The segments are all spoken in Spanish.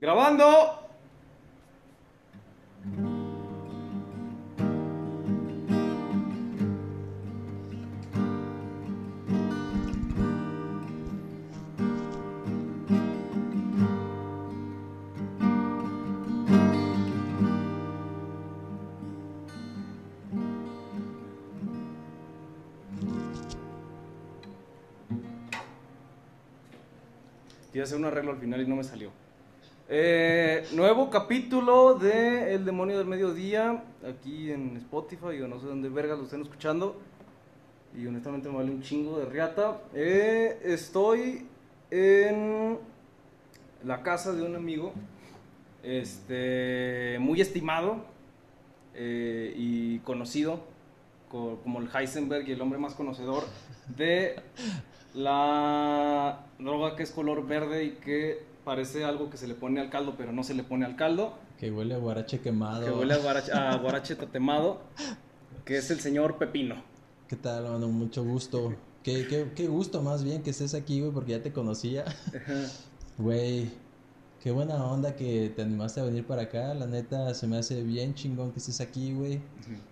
Grabando. A hacer un arreglo al final y no me salió. Eh, nuevo capítulo de El demonio del mediodía, aquí en Spotify o no sé dónde verga lo estén escuchando. Y honestamente me vale un chingo de riata. Eh, estoy en la casa de un amigo, este, muy estimado eh, y conocido co- como el Heisenberg y el hombre más conocedor de la droga que es color verde y que parece algo que se le pone al caldo, pero no se le pone al caldo, Que huele a guarache quemado. que huele a guarache, a guarache tatemado, que es el señor Pepino. ¿Qué tal, mano? Mucho gusto. Qué, qué, qué gusto más bien que estés aquí, güey, porque ya te conocía. Güey, qué buena onda que te animaste a venir para acá. La neta, se me hace bien chingón que estés aquí, güey.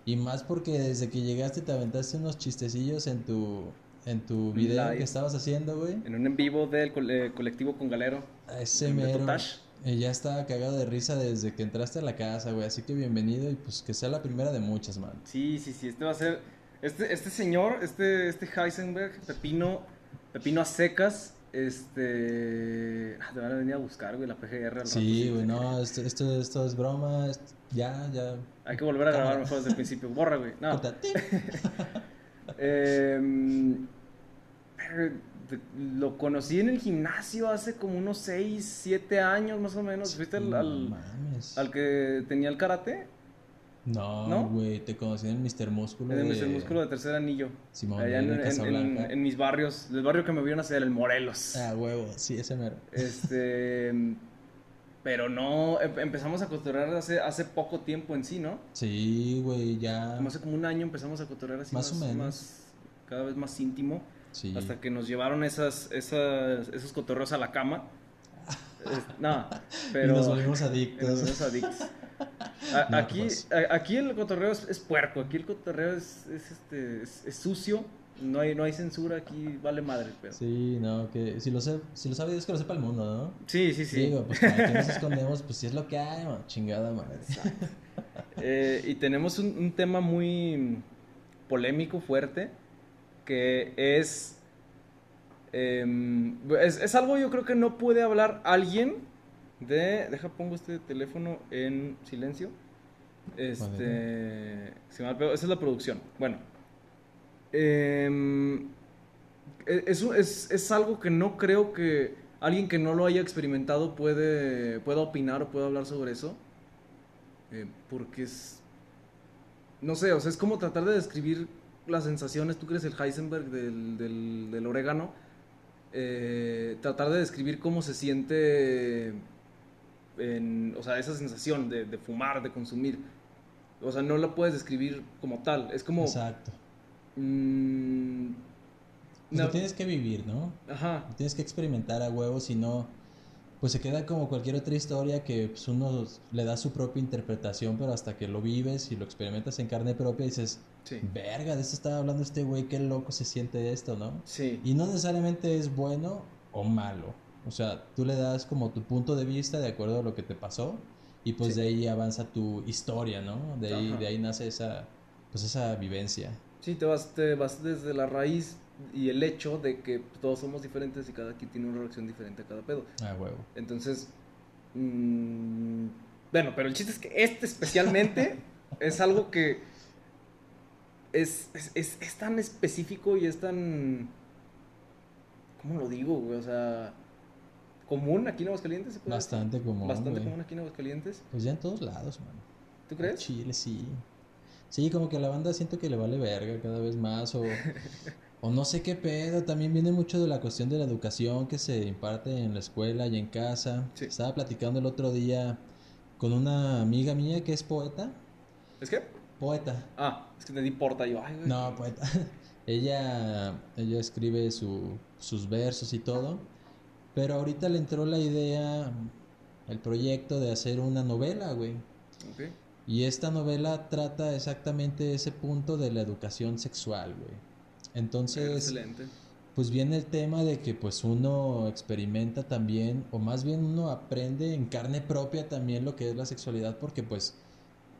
Y más porque desde que llegaste te aventaste unos chistecillos en tu, en tu video Live. que estabas haciendo, güey. En un en vivo del cole- colectivo con Galero. A ese mero. Tash. eh, ya estaba cagado de risa desde que entraste a la casa, güey. Así que bienvenido y pues que sea la primera de muchas, man. Sí, sí, sí, este va a ser, este, este señor, este, este Heisenberg, Pepino, Pepino a secas, este, ah, te van a venir a buscar, güey, la PGR. al Sí, güey, no, esto, esto, esto es broma. esto- ya, ya. Hay que volver a grabar mejor desde el principio. Borra, güey. No. Em, pero lo conocí en el gimnasio hace como unos 6, 7 años más o menos. ¿Fuiste al, al, al que tenía el karate? No, ¿No? güey, te conocí en Mr. Músculo. En el Mr. Músculo de tercer anillo. Simón, allá en, en en- Casablanca. en- en mis barrios, el barrio que me vieron hacer, el Morelos. Ah, huevo, sí, ese mero. Este. Pero no, em- empezamos a cotorrear hace, hace poco tiempo en sí, ¿no? Sí, güey, ya. Como hace como un año empezamos a cotorrear así Más o menos. más- cada vez más íntimo. Sí. Hasta que nos llevaron esas, esas, esos cotorreos a la cama. Es- no, pero. Y nos volvimos y nos adictos. volvimos adictos. A- No, aquí, pues. a- aquí el cotorreo es, es puerco, aquí el cotorreo es, es, este, es, sucio, no hay, no hay censura, aquí vale madre el pedo. Sí, no, que si lo, sé, si lo sabe Dios que lo sepa el mundo, ¿no? Sí, sí, sí. Digo, pues como aquí nos escondemos, pues si es lo que hay, man, chingada madre. Eh, y tenemos un, un tema muy polémico, fuerte, que es, em, es... Es algo yo creo que no puede hablar alguien de... Deja, pongo este teléfono en silencio. Este... Esa es la producción. Bueno. em, e- es, es algo que no creo que alguien que no lo haya experimentado puede, pueda opinar o pueda hablar sobre eso. Eh, porque es. No sé, o sea, es como tratar de describir las sensaciones. Tú crees el Heisenberg del, del, del orégano. eh, tratar de describir cómo se siente. En, o sea, esa sensación de, de fumar, de consumir. O sea, no la puedes describir como tal. Es como. Exacto. mm, Pues no- lo tienes que vivir, ¿no? Ajá. Lo tienes que experimentar a huevo, si no, pues se queda como cualquier otra historia que pues, uno le da su propia interpretación, pero hasta que lo vives y lo experimentas en carne propia dices, Sí. verga, de esto estaba hablando este güey, qué loco se siente esto, ¿no? Sí. Y no necesariamente es bueno o malo. O sea, tú le das como tu punto de vista de acuerdo a lo que te pasó y pues Sí. de ahí avanza tu historia, ¿no? De ahí, Ajá. de ahí nace esa, pues esa vivencia. Sí, te vas, te vas desde la raíz y el hecho de que todos somos diferentes y cada quien tiene una reacción diferente a cada pedo. A huevo. Entonces, mm, bueno, pero el chiste es que este especialmente es algo que es, es, es- es tan específico y es tan... ¿Cómo lo digo, güey? O sea, común aquí en Aguascalientes. ¿se puede decir? Bastante común, Bastante güey. común aquí en Aguascalientes. Pues ya en todos lados, man. ¿Tú crees? Chile, sí. Sí, como que a la banda siento que le vale verga cada vez más o, o no sé qué pedo. También viene mucho de la cuestión de la educación que se imparte en la escuela y en casa. Sí. Estaba platicando el otro día con una amiga mía que es poeta. ¿Es que? Poeta. Ah, es que te di porta yo, ay, güey. No, poeta. ella, ella escribe su, sus versos y todo. Pero ahorita le entró la idea el proyecto de hacer una novela, güey. Ok. Y esta novela trata exactamente ese punto de la educación sexual, güey. Entonces, Excelente. pues viene el tema de que pues uno experimenta también, o más bien uno aprende en carne propia también lo que es la sexualidad, porque pues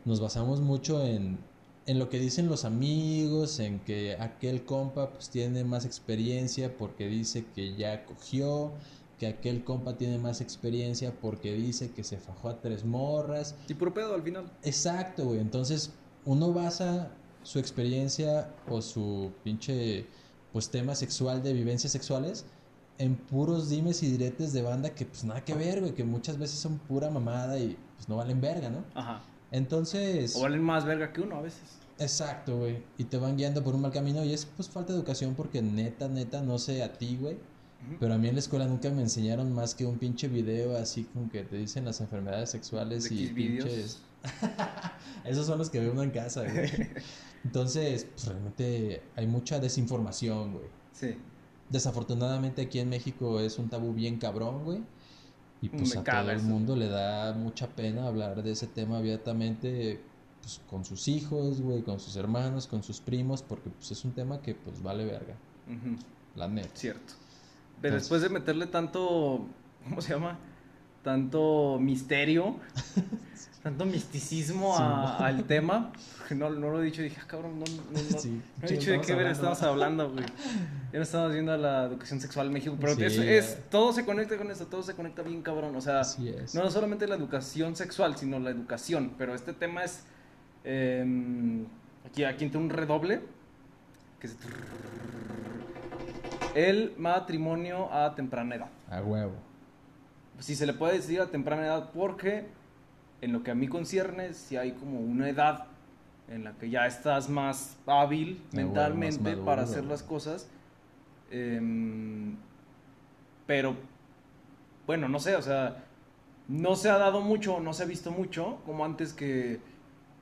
nos basamos mucho en, en lo que dicen los amigos, en que aquel compa pues tiene más experiencia porque dice que ya cogió, que aquel compa tiene más experiencia porque dice que se fajó a tres morras. Y puro pedo al final. Exacto, güey. Entonces, uno basa su experiencia o su pinche pues tema sexual de vivencias sexuales en puros dimes y diretes de banda que pues nada que ver, güey, que muchas veces son pura mamada y pues no valen verga, ¿no? Ajá. Entonces, O valen más verga que uno a veces. exacto, güey, y te van guiando por un mal camino y es pues falta de educación porque neta, neta, no sé a ti, güey, pero a mí en la escuela nunca me enseñaron más que un pinche video así como que te dicen las enfermedades sexuales y pinches. Esos son los que ve uno en casa, güey. Entonces, pues realmente hay mucha desinformación, güey. Sí. Desafortunadamente aquí en México es un tabú bien cabrón, güey. Y pues Me a todo el eso. mundo le da mucha pena hablar de ese tema abiertamente, pues con sus hijos, güey, con sus hermanos, con sus primos, porque pues es un tema que pues vale verga, Ujú. la neta. Cierto. Pero Entonces- después de meterle tanto, ¿cómo se llama? Tanto misterio, tanto misticismo Sí, a- al tema, no, no lo he dicho, dije, ah, cabrón, no, no, Sí, he dicho de qué ver estamos hablando, güey. Ya no estamos viendo la educación sexual en México, pero Sí, es, todo se conecta con esto, todo se conecta bien cabrón, o sea, es. no solamente la educación sexual, sino la educación, pero este tema es, eh, aquí, aquí entra un redoble, que es el matrimonio a temprana edad. A huevo. Si se le puede decir a temprana edad, porque en lo que a mí concierne, si hay como una edad en la que ya estás más hábil Ah, bueno, mentalmente más maduro, para hacer las cosas. Em, pero, bueno, no sé, o sea, no se ha dado mucho, no se ha visto mucho, como antes que,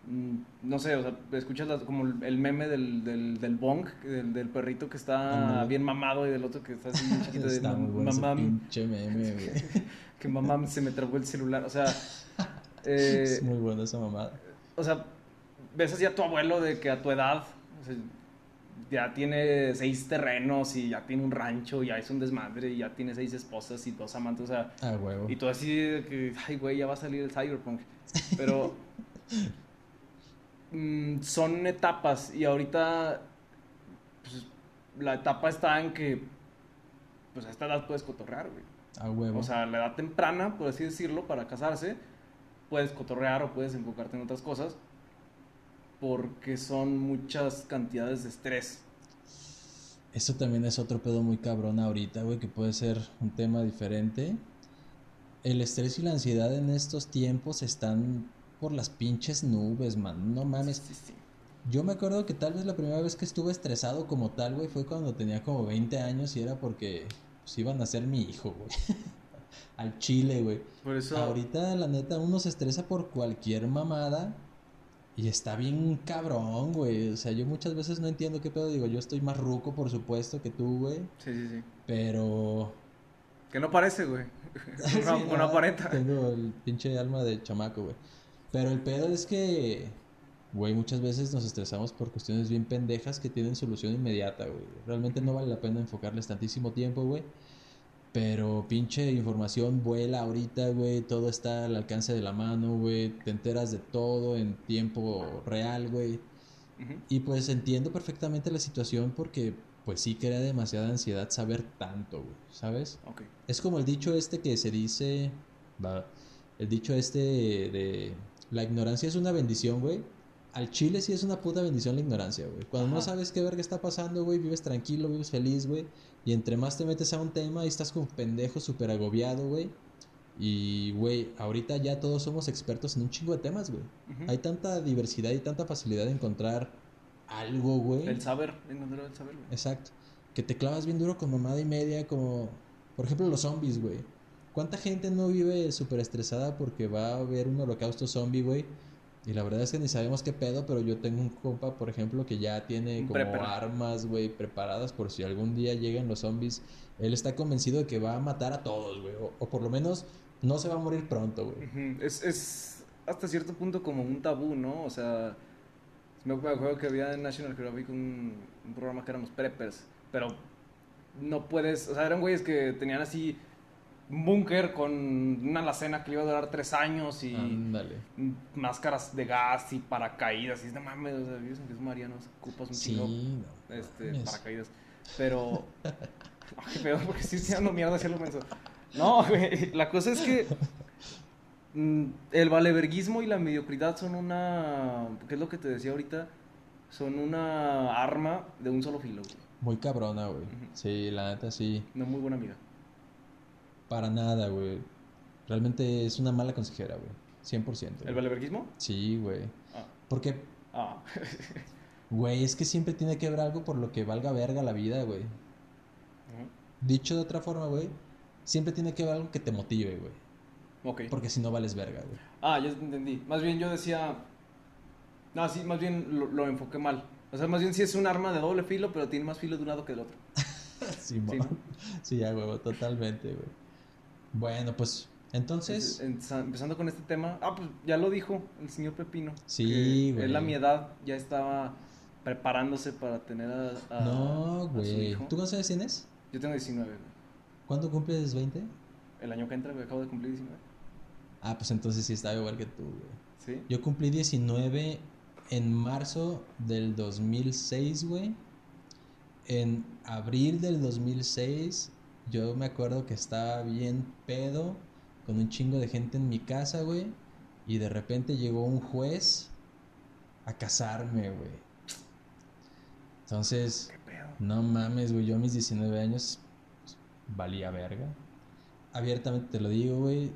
mm, no sé, o sea, escuchas las- como el- meme del, del, del bong, del, del perrito que está bien mamado y del otro que está así chiquito de Está muy mam- bueno ese mamá, pinche meme, güey. que mamá se me trabó el celular, o sea, eh, es muy bueno esa mamada. o sea, ves así a tu abuelo de que a tu edad o sea, ya tiene seis terrenos y ya tiene un rancho, y ya es un desmadre y ya tiene seis esposas y dos amantes, o sea, A huevo. y tú así de que, ay, güey, ya va a salir el cyberpunk. Pero mm, son etapas y ahorita pues, la etapa está en que pues a esta edad puedes cotorrear, güey. A huevo. O sea, la edad temprana, por así decirlo, para casarse, puedes cotorrear o puedes enfocarte en otras cosas porque son muchas cantidades de estrés. Eso también es otro pedo muy cabrón ahorita, güey, que puede ser un tema diferente. El estrés y la ansiedad en estos tiempos están por las pinches nubes, man. No mames. Sí, sí. Yo me acuerdo que tal vez la primera vez que estuve estresado como tal, güey, fue cuando tenía como 20 años y era porque pues, iban a ser mi hijo, güey. Al chile, güey. Por eso, Ahorita, la neta, uno se estresa por cualquier mamada y está bien cabrón, güey. O sea, yo muchas veces no entiendo qué pedo. Digo, yo estoy más ruco, por supuesto, que tú, güey. sí, sí, sí. Pero. Que no parece, güey. Sí, no. Tengo el pinche alma de chamaco, güey. Pero el pedo es que, güey, muchas veces nos estresamos por cuestiones bien pendejas que tienen solución inmediata, güey. Realmente no vale la pena enfocarles tantísimo tiempo, güey. Pero pinche información vuela ahorita, güey. Todo está al alcance de la mano, güey. Te enteras de todo en tiempo real, güey. Y pues entiendo perfectamente la situación porque, pues sí crea demasiada ansiedad saber tanto, güey. ¿Sabes? Ok. Es como el dicho este que se dice, va, el dicho este de la ignorancia es una bendición, güey. Al chile sí es una puta bendición la ignorancia, güey. Cuando no sabes qué verga está pasando, güey, vives tranquilo, vives feliz, güey. Y entre más te metes a un tema y estás como pendejo, súper agobiado, güey. Y, güey, ahorita ya todos somos expertos en un chingo de temas, güey. Hay tanta diversidad y tanta facilidad de encontrar algo, güey. El saber, encontrar el saber, güey. Exacto. Que te clavas bien duro con mamada y media, como por ejemplo los zombies, güey. ¿Cuánta gente no vive súper estresada porque va a haber un holocausto zombie, güey? Y la verdad es que ni sabemos qué pedo, pero yo tengo un compa, por ejemplo, que ya tiene como armas, güey, preparadas por si algún día llegan los zombies. Él está convencido de que va a matar a todos, güey. O, o por lo menos no se va a morir pronto, güey. Es, es hasta cierto punto como un tabú, ¿no? O sea, me acuerdo que había en National Geographic un, un programa que éramos preppers, pero no puedes, o sea, eran güeyes que tenían así búnker con una alacena que le iba a durar tres años y máscaras de gas y paracaídas, y es de mames, o sea, vives en Jesús María, nos ocupas un Sí, no. este, mames. paracaídas. Pero. Ay, qué pedo, porque estoy tirando mierda hacia lo menso. No, güey. La cosa es que. mm, El valeverguismo y la mediocridad son una. ¿Qué es lo que te decía ahorita? Son una arma de un solo filo, güey. Muy cabrona, güey. Sí, la neta sí. Una muy buena amiga. Para nada, güey. Realmente es una mala consejera, güey. 100%. ¿El valeverguismo? Sí, güey. Ah. Porque, Ah. güey, es que siempre tiene que haber algo por lo que valga verga la vida, güey. Dicho de otra forma, güey, siempre tiene que haber algo que te motive, güey. Ok. Porque si no vales verga, güey. Ah, ya te entendí. Más bien yo decía. No, sí, más bien lo, lo enfoqué mal. O sea, más bien sí es un arma de doble filo, pero tiene más filo de un lado que del otro. Sí, Sí, sí, ya, güey, totalmente, güey. Bueno, pues, entonces, Entonces, en- empezando con este tema, ah, pues ya lo dijo el señor Pepino. Sí, güey. Él a mi edad ya estaba preparándose para tener a, a- no, güey. ¿Tú cuántos años tienes? Yo tengo 19, güey. ¿Cuándo cumples 20? El año que entra, güey, acabo de cumplir 19. Ah, pues entonces sí estaba igual que tú, güey. ¿Sí? Yo cumplí 19 en marzo del 2006, güey. En abril del 2006, yo me acuerdo que estaba bien pedo, con un chingo de gente en mi casa, güey. Y de repente llegó un juez a casarme, güey. Entonces, no mames, güey, yo a mis 19 años pues, valía verga. Abiertamente te lo digo, güey.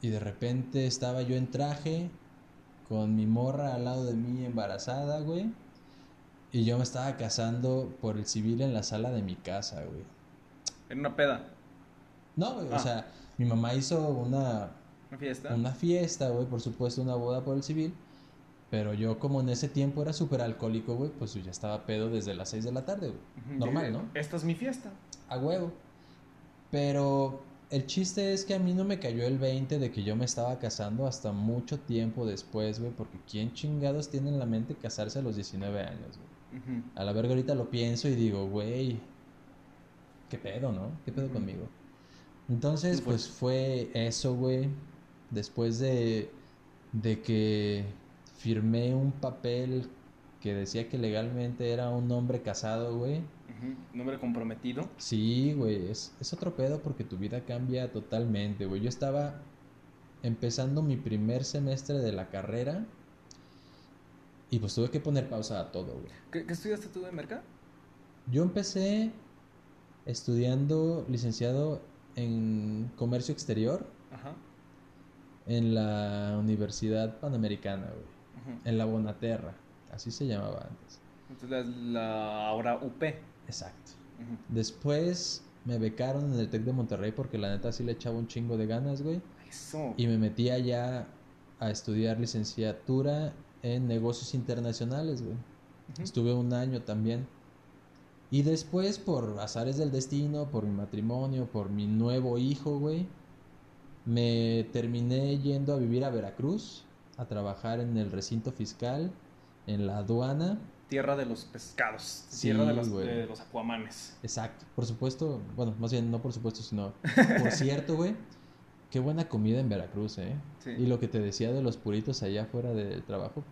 Y de repente estaba yo en traje, con mi morra al lado de mí embarazada, güey. Y yo me estaba casando por el civil en la sala de mi casa, güey. En una peda, No, güey, o Ah. sea, mi mamá hizo una, una fiesta. una fiesta, güey, por supuesto, una boda por el civil. Pero yo, como en ese tiempo era súper alcohólico, güey, pues yo ya estaba pedo desde las 6 de la tarde, güey. Normal, ¿no? Esta es mi fiesta. A huevo. Pero el chiste es que a mí no me cayó el 20 de que yo me estaba casando hasta mucho tiempo después, güey, porque ¿quién chingados tiene en la mente casarse a los 19 años, güey? A la verga ahorita lo pienso y digo, güey, ¿qué pedo, no? ¿Qué pedo conmigo? Entonces, ¿Qué fue? pues fue eso, güey. Después de, de que firmé un papel que decía que legalmente era un hombre casado, güey. Ujú. Nombre comprometido. Sí, güey, es, es otro pedo porque tu vida cambia totalmente, güey. Yo estaba empezando mi primer semestre de la carrera y pues tuve que poner pausa a todo, güey. ¿Qué, qué estudiaste tú de merca? Yo empecé estudiando licenciado en comercio exterior Ajá. en la Universidad Panamericana, güey. En la Bonaterra, así se llamaba antes. Entonces la, ahora UP. Exacto. Después me becaron en el TEC de Monterrey porque la neta sí le echaba un chingo de ganas, güey. Eso. Y me metí allá a estudiar licenciatura en negocios internacionales, güey. Estuve un año también. Y después, por azares del destino, por mi matrimonio, por mi nuevo hijo, güey, me terminé yendo a vivir a Veracruz, a trabajar en el recinto fiscal, en la aduana. Tierra de los pescados. Sí, tierra de los, güey. de los acuamanes. Exacto. Por supuesto, bueno, más bien no por supuesto, sino por cierto, güey. Qué buena comida en Veracruz, ¿eh? Sí. Y lo que te decía de los puritos allá fuera del trabajo,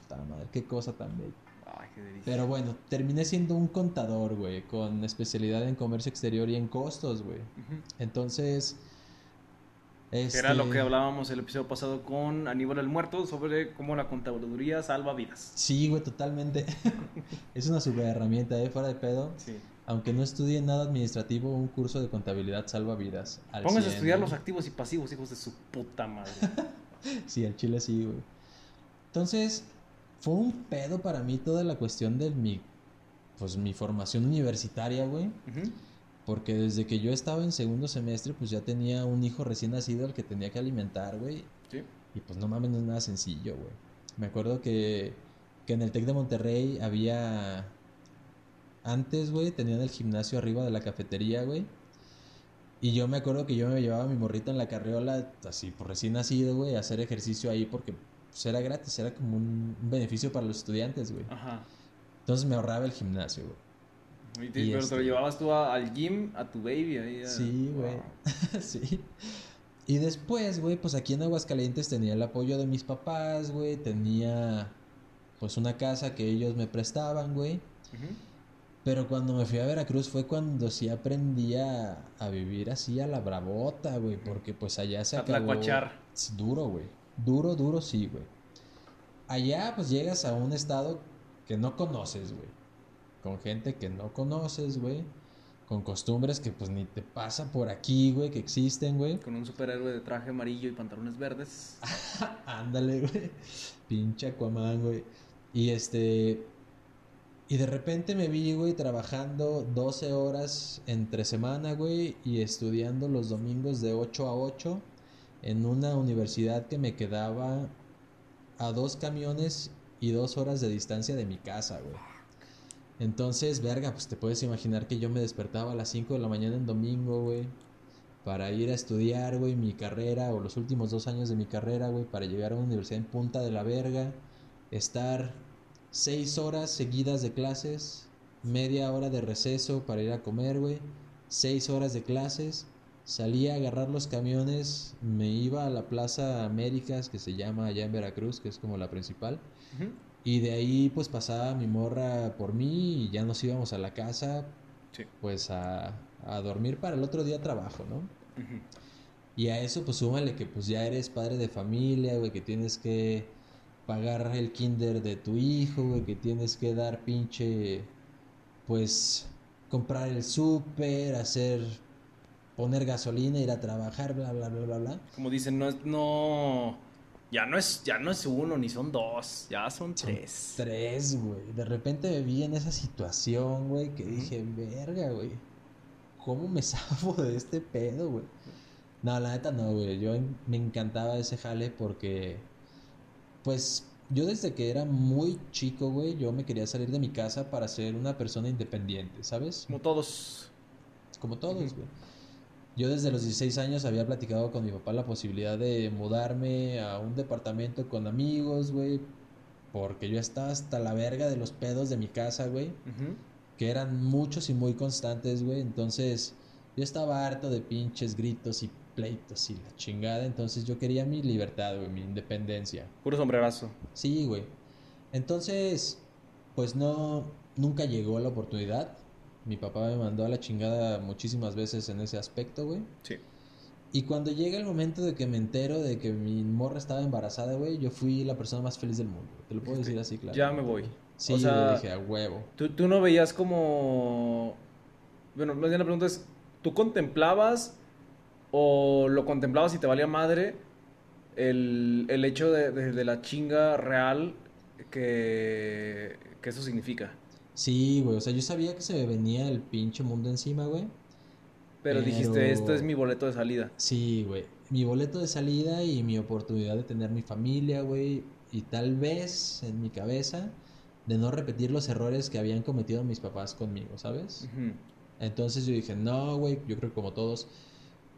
puta madre, qué cosa tan bella. Ay, qué delicia. Pero bueno, terminé siendo un contador, güey, con especialidad en comercio exterior y en costos, güey. Entonces, este... Era lo que hablábamos el episodio pasado con Aníbal el Muerto sobre cómo la contaduría salva vidas. Sí, güey, totalmente. es una super herramienta, ¿eh? Fuera de pedo. Sí. Aunque no estudie nada administrativo, un curso de contabilidad salva vidas. Pónganse a 100, estudiar los activos y pasivos, hijos de su puta madre. Sí, al chile sí, güey. Entonces, fue un pedo para mí toda la cuestión de mi, pues, mi formación universitaria, güey. Porque desde que yo estaba en segundo semestre, pues ya tenía un hijo recién nacido al que tenía que alimentar, güey. Sí. Y pues no mames, no es nada sencillo, güey. Me acuerdo que, que en el TEC de Monterrey había... Antes, güey, tenían el gimnasio arriba de la cafetería, güey. Y yo me acuerdo que yo me llevaba mi morrito en la carriola, así por recién nacido, güey, a hacer ejercicio ahí porque pues, era gratis, era como un, un beneficio para los estudiantes, güey. Ajá. Entonces me ahorraba el gimnasio, güey. Y te- Y pero te este- lo llevabas tú a- al gym, a tu baby ahí. a- Sí, güey. Wow. sí. Y después, güey, pues aquí en Aguascalientes tenía el apoyo de mis papás, güey. Tenía, pues, una casa que ellos me prestaban, güey. Ujú. Pero cuando me fui a Veracruz fue cuando sí aprendí a, a vivir así a la bravota, güey. Porque, pues, allá se A acabó... tlacuachar. Sí, Duro, güey. Duro, duro, sí, güey. Allá, pues, llegas a un estado que no conoces, güey. Con gente que no conoces, güey. Con costumbres que, pues, ni te pasa por aquí, güey, que existen, güey. Con un superhéroe de traje amarillo y pantalones verdes. Ándale, güey. Pinche Aquaman, güey. Y este. Y de repente me vi, güey, trabajando 12 horas entre semana, güey, y estudiando los domingos de 8 a 8 en una universidad que me quedaba a dos camiones y dos horas de distancia de mi casa, güey. Entonces, verga, pues te puedes imaginar que yo me despertaba a las 5 de la mañana en domingo, güey, para ir a estudiar, güey, mi carrera o los últimos dos años de mi carrera, güey, para llegar a una universidad en punta de la verga, estar seis horas seguidas de clases, media hora de receso para ir a comer, güey, seis horas de clases, salía a agarrar los camiones, me iba a la Plaza Américas, que se llama allá en Veracruz, que es como la principal, y de ahí pues pasaba mi morra por mí y ya nos íbamos a la casa, Sí. pues a, a dormir para el otro día trabajo, ¿no? Y a eso pues súmale que pues ya eres padre de familia, güey, que tienes que pagar el kinder de tu hijo, güey, que tienes que dar pinche, pues, comprar el súper, hacer, poner gasolina, ir a trabajar, bla, bla, bla, bla, bla. Como dicen, no es, no. Ya no es, ya no es uno ni son dos, ya son Son tres. Tres, güey. De repente me vi en esa situación, güey, que dije, verga, güey. ¿Cómo me zafo de este pedo, güey? No, la neta no, güey. Yo me encantaba ese jale porque, pues, yo desde que era muy chico, güey, yo me quería salir de mi casa para ser una persona independiente, ¿sabes? Como todos. Como todos, güey. Yo desde los 16 años había platicado con mi papá la posibilidad de mudarme a un departamento con amigos, güey. Porque yo estaba hasta la verga de los pedos de mi casa, güey. Que eran muchos y muy constantes, güey. Entonces, yo estaba harto de pinches gritos y pleitos y la chingada. Entonces, yo quería mi libertad, güey, mi independencia. Puro sombrerazo. Sí, güey. Entonces, pues no, nunca llegó la oportunidad. Mi papá me mandó a la chingada muchísimas veces en ese aspecto, güey. Sí. Y cuando llega el momento de que me entero de que mi morra estaba embarazada, güey, yo fui la persona más feliz del mundo. Te lo puedo decir así, claro. Ya me voy. Sí, o sea, dije, a huevo. Tú, tú no veías como. Bueno, más bien la pregunta es: ¿tú contemplabas o lo contemplabas y te valía madre el, el hecho de, de- de la chinga real que, que eso significa? Sí, güey, o sea, yo sabía que se me venía el pinche mundo encima, güey. Pero, Pero- dijiste: Esto es mi boleto de salida. Sí, güey. Mi boleto de salida y mi oportunidad de tener mi familia, güey. Y tal vez en mi cabeza de no repetir los errores que habían cometido mis papás conmigo, ¿sabes? Entonces yo dije, no, güey, yo creo que como todos,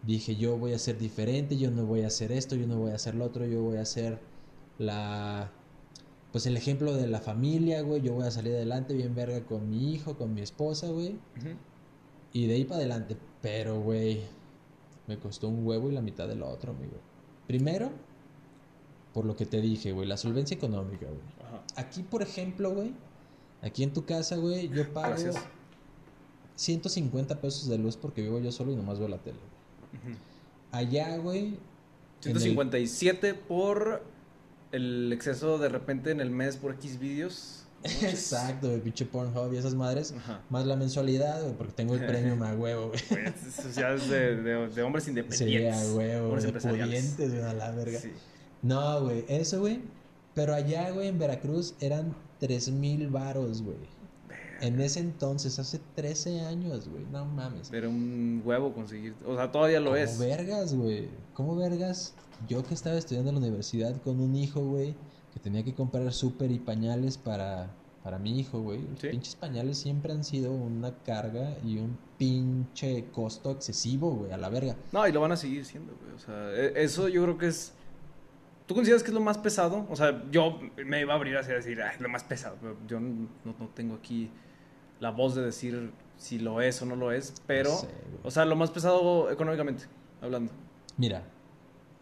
dije, yo voy a ser diferente, yo no voy a hacer esto, yo no voy a hacer lo otro, yo voy a ser la, pues el ejemplo de la familia, güey, yo voy a salir adelante bien verga con mi hijo, con mi esposa, güey, y de ahí para adelante, pero, güey, me costó un huevo y la mitad del otro, amigo. Primero, por lo que te dije, güey, la solvencia económica, güey. Aquí, por ejemplo, güey, aquí en tu casa, güey, yo pago Gracias. 150 pesos de luz porque vivo yo solo y nomás veo la tele. güey. Ujú. Allá, güey. en el- 157 por el exceso de repente en el mes por X vídeos. Exacto, güey, pinche Pornhub y esas madres. Ajá. Más la mensualidad, güey, porque tengo el premio a huevo, güey. Eso ya es de, de- de hombres Sí, independientes. a huevo, de pudientes, güey, a la verga. Sí. No, güey, eso, güey. Pero allá, güey, en Veracruz eran 3 mil varos, güey. En ese entonces, hace 13 años, güey. No mames. Era un huevo conseguir. O sea, todavía lo ¿Cómo es. vergas, güey? ¿Cómo vergas? Yo que estaba estudiando en la universidad con un hijo, güey, que tenía que comprar súper y pañales para, para mi hijo, güey. Los Sí. pinches pañales siempre han sido una carga y un pinche costo excesivo, güey, a la verga. No, y lo van a seguir siendo, güey. O sea, e- eso yo creo que es. ¿Tú consideras que es lo más pesado? O sea, yo me iba a abrir hacia decir, ah, es lo más pesado. Pero yo no, no tengo aquí la voz de decir si lo es o no lo es. Pero, No sé, güey. o sea, lo más pesado económicamente, hablando. Mira,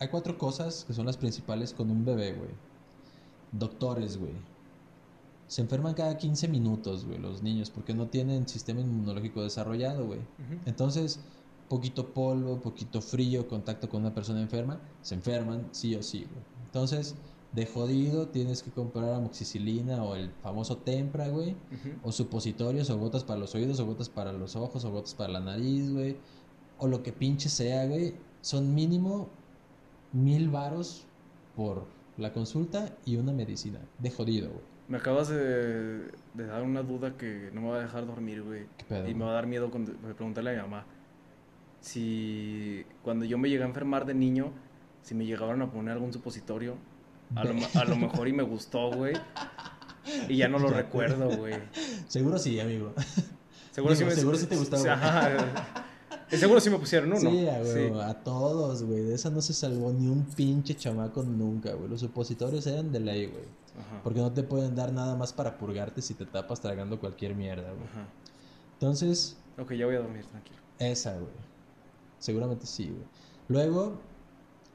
hay cuatro cosas que son las principales con un bebé, güey. Doctores, güey. Se enferman cada 15 minutos, güey, los niños, porque no tienen sistema inmunológico desarrollado, güey. Entonces, poquito polvo, poquito frío, contacto con una persona enferma, se enferman sí o sí, güey. Entonces, de jodido tienes que comprar amoxicilina o el famoso Tempra, güey. O supositorios, o gotas para los oídos, o gotas para los ojos, o gotas para la nariz, güey. O lo que pinche sea, güey. Son mínimo mil varos por la consulta y una medicina. De jodido, güey. Me acabas de, de dar una duda que no me va a dejar dormir, güey. ¿Qué pedo, Y me va a dar miedo con- preguntarle a mi mamá si cuando yo me llegué a enfermar de niño, si me llegaban a poner algún supositorio, a lo, a lo mejor y me gustó, güey. Y ya no lo recuerdo, güey. Seguro sí, amigo. Seguro, Digo, sí me, seguro sí te gustaba, sí, ajá. Seguro sí me pusieron uno. Sí, a, Sí. a todos, güey. De esa no se salvó ni un pinche chamaco nunca, güey. Los supositorios eran de ley, güey. Ajá. Porque no te pueden dar nada más para purgarte si te tapas tragando cualquier mierda, güey. Ajá. Entonces, Ok, ya voy a dormir, tranquilo. esa, güey. Seguramente sí, güey. Luego,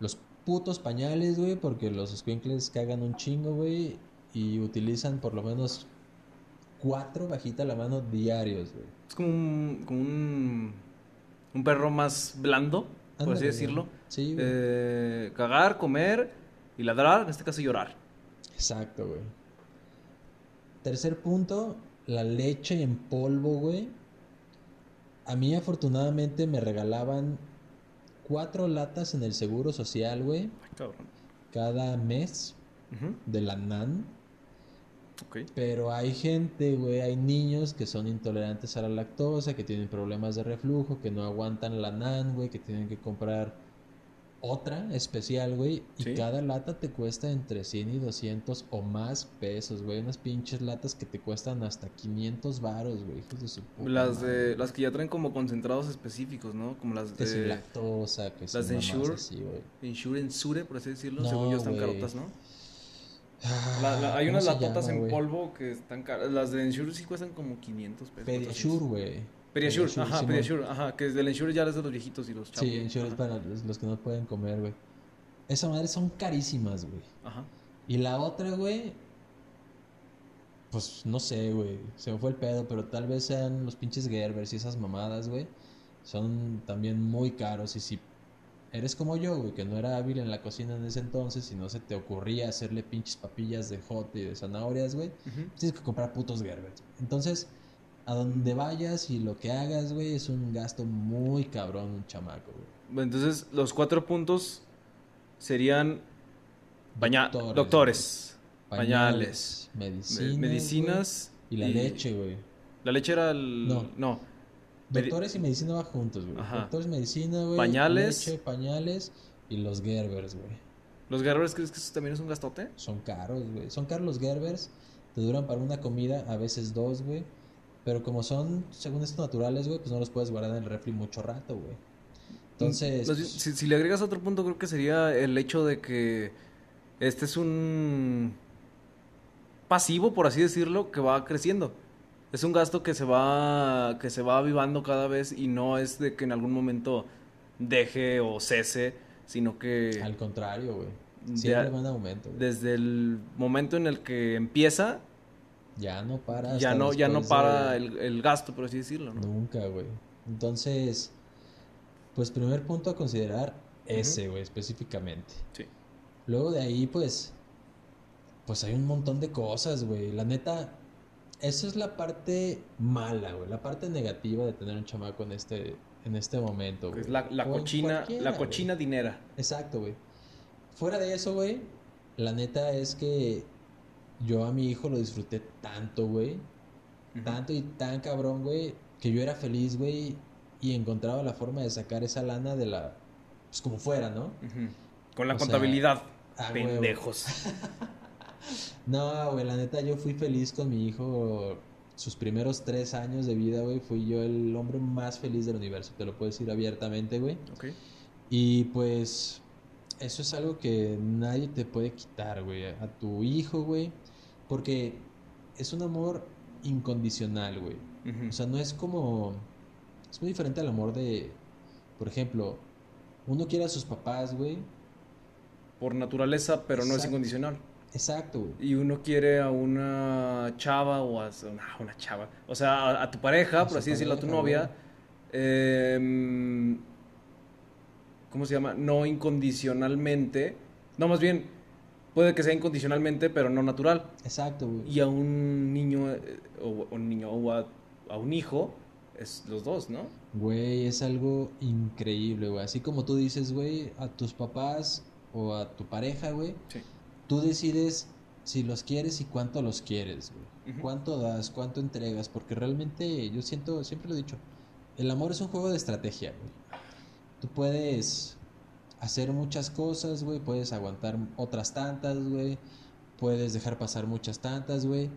los putos pañales, güey, porque los squinkles cagan un chingo, güey. Y utilizan por lo menos cuatro bajita la mano diarios, güey. Es como un, como un, un perro más blando, por así decirlo. güey. Sí, güey. Eh, cagar, comer y ladrar, en este caso llorar. Exacto, güey. Tercer punto, la leche en polvo, güey. A mí afortunadamente me regalaban cuatro latas en el Seguro Social, güey, cabrón. cada mes de la NAN. Pero hay gente, güey, hay niños que son intolerantes a la lactosa, que tienen problemas de reflujo, que no aguantan la NAN, güey, que tienen que comprar otra especial, güey. Y Sí. cada lata te cuesta entre 100 y 200 o más pesos, güey. Unas pinches latas que te cuestan hasta 500 varos, güey. Hijos de su puta Las, madre. de, las que ya traen como concentrados específicos, ¿no? Como las Que sin de lactosa, que las de Ensure. así. Ensure, Ensure, por así decirlo. No, Según yo están güey. carotas, ¿no? Ah, La- la- hay ¿cómo unas latotas llama, en polvo que están caras. Las de Ensure sí cuestan como 500 pesos. Pediasure, güey. Pediasure, ajá. Pediasure, ajá. Que es del Ensure ya es de los viejitos y los chavos. Sí, Ensure es para los, los que no pueden comer, güey. Esa madre son carísimas, güey. Ajá. Y la otra, güey. Pues no sé, güey. Se me fue el pedo, pero tal vez sean los pinches Gerbers y esas mamadas, güey. Son también muy caros. Y si eres como yo, güey, que no era hábil en la cocina en ese entonces y no se te ocurría hacerle pinches papillas de jote y de zanahorias, güey, Ujú. tienes que comprar putos Gerbers. Entonces, a donde vayas y lo que hagas, güey, es un gasto muy cabrón, un chamaco, güey. Entonces, los cuatro puntos serían baña- Doctores, doctores, pañales, Pañales, me- medicinas. y la leche, güey. La leche era el... No. no. Medi- Doctores y medicina van juntos, güey. Doctores, medicina, güey. Pañales. Leche, pañales y los Gerbers, güey. ¿Los guerreros crees que eso también es un gastote? Son caros, güey. Son caros los Gerbers. Te duran para una comida, a veces dos, güey. Pero como son, según estos naturales, güey, pues no los puedes guardar en el refri mucho rato, güey. Entonces, pues, si, si le agregas otro punto, creo que sería el hecho de que este es un pasivo, por así decirlo, que va creciendo. Es un gasto que se va que se va avivando cada vez y no es de que en algún momento deje o cese, sino que al contrario, güey. de- Siempre va en aumento, güey. desde el momento en el que empieza Ya no para. ya no ya no para de- el, el gasto, por así decirlo, ¿no? Nunca, güey. Entonces, pues primer punto a considerar ese, güey, específicamente. Sí. Luego de ahí, pues, pues hay un montón de cosas, güey. La neta, esa es la parte mala, güey. La parte negativa de tener un chamaco en este, en este momento, güey. es la, la cochina, la cochina dinera. Exacto, güey. Fuera de eso, güey, la neta es que yo a mi hijo lo disfruté tanto, güey. Tanto y tan cabrón, güey, que yo era feliz, güey, y encontraba la forma de sacar esa lana de la... Pues como fuera, ¿no? Con la O sea, contabilidad. ah. Pendejos. No, güey, la neta, yo fui feliz con mi hijo. Sus primeros tres años de vida, güey, fui yo el hombre más feliz del universo. Te lo puedo decir abiertamente, güey. Ok. Y pues, eso es algo que nadie te puede quitar, güey. A tu hijo, güey. Porque es un amor incondicional, güey. O sea, no es como. Es muy diferente al amor de. Por ejemplo, uno quiere a sus papás, güey. Por naturaleza, pero no es incondicional. Exacto, güey. Y uno quiere a una chava o a una, una chava. O sea, a, a tu pareja, A por así decirlo, a tu novia. em, ¿Cómo se llama? No incondicionalmente. No, más bien, puede que sea incondicionalmente, pero no natural. Exacto, güey. Y a un niño, eh, o, un niño, o a, a un hijo, es los dos, ¿no? Güey, es algo increíble, güey. Así como tú dices, güey, a tus papás o a tu pareja, güey, Sí. tú decides si los quieres y cuánto los quieres, güey. Cuánto das, cuánto entregas, porque realmente yo siento, siempre lo he dicho, el amor es un juego de estrategia, güey. Tú puedes hacer muchas cosas, güey, puedes aguantar otras tantas, güey, puedes dejar pasar muchas tantas, güey,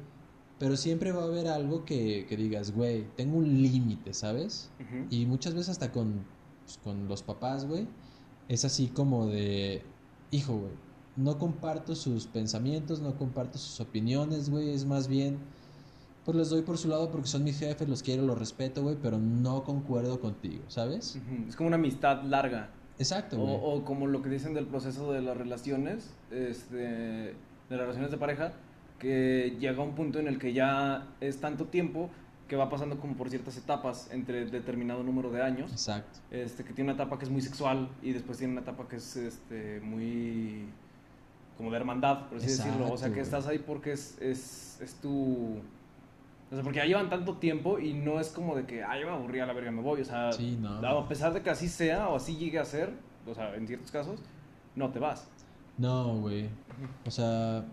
pero siempre va a haber algo que, que digas, güey, tengo un límite, ¿sabes? Y muchas veces hasta con, pues, con los papás, güey, es así como de, hijo, güey, no comparto sus pensamientos, no comparto sus opiniones, güey, es más bien, pues les doy por su lado porque son mis jefes, los quiero, los respeto, güey, pero no concuerdo contigo, ¿sabes? Es como una amistad larga. Exacto, O, o como lo que dicen del proceso de las relaciones, este, de las relaciones de pareja, que llega un punto en el que ya es tanto tiempo que va pasando como por ciertas etapas entre determinado número de años. Exacto. Este, que tiene una etapa que es muy sexual y después tiene una etapa que es este, muy como de hermandad, por así decirlo. O sea, que estás ahí porque es, es, es tu... O sea, porque ya llevan tanto tiempo y no es como de que, ay, yo me aburrí a la verga, me voy. O sea, Sí, no. a pesar de que así sea o así llegue a ser, o sea, en ciertos casos, no te vas. No, güey. O sea,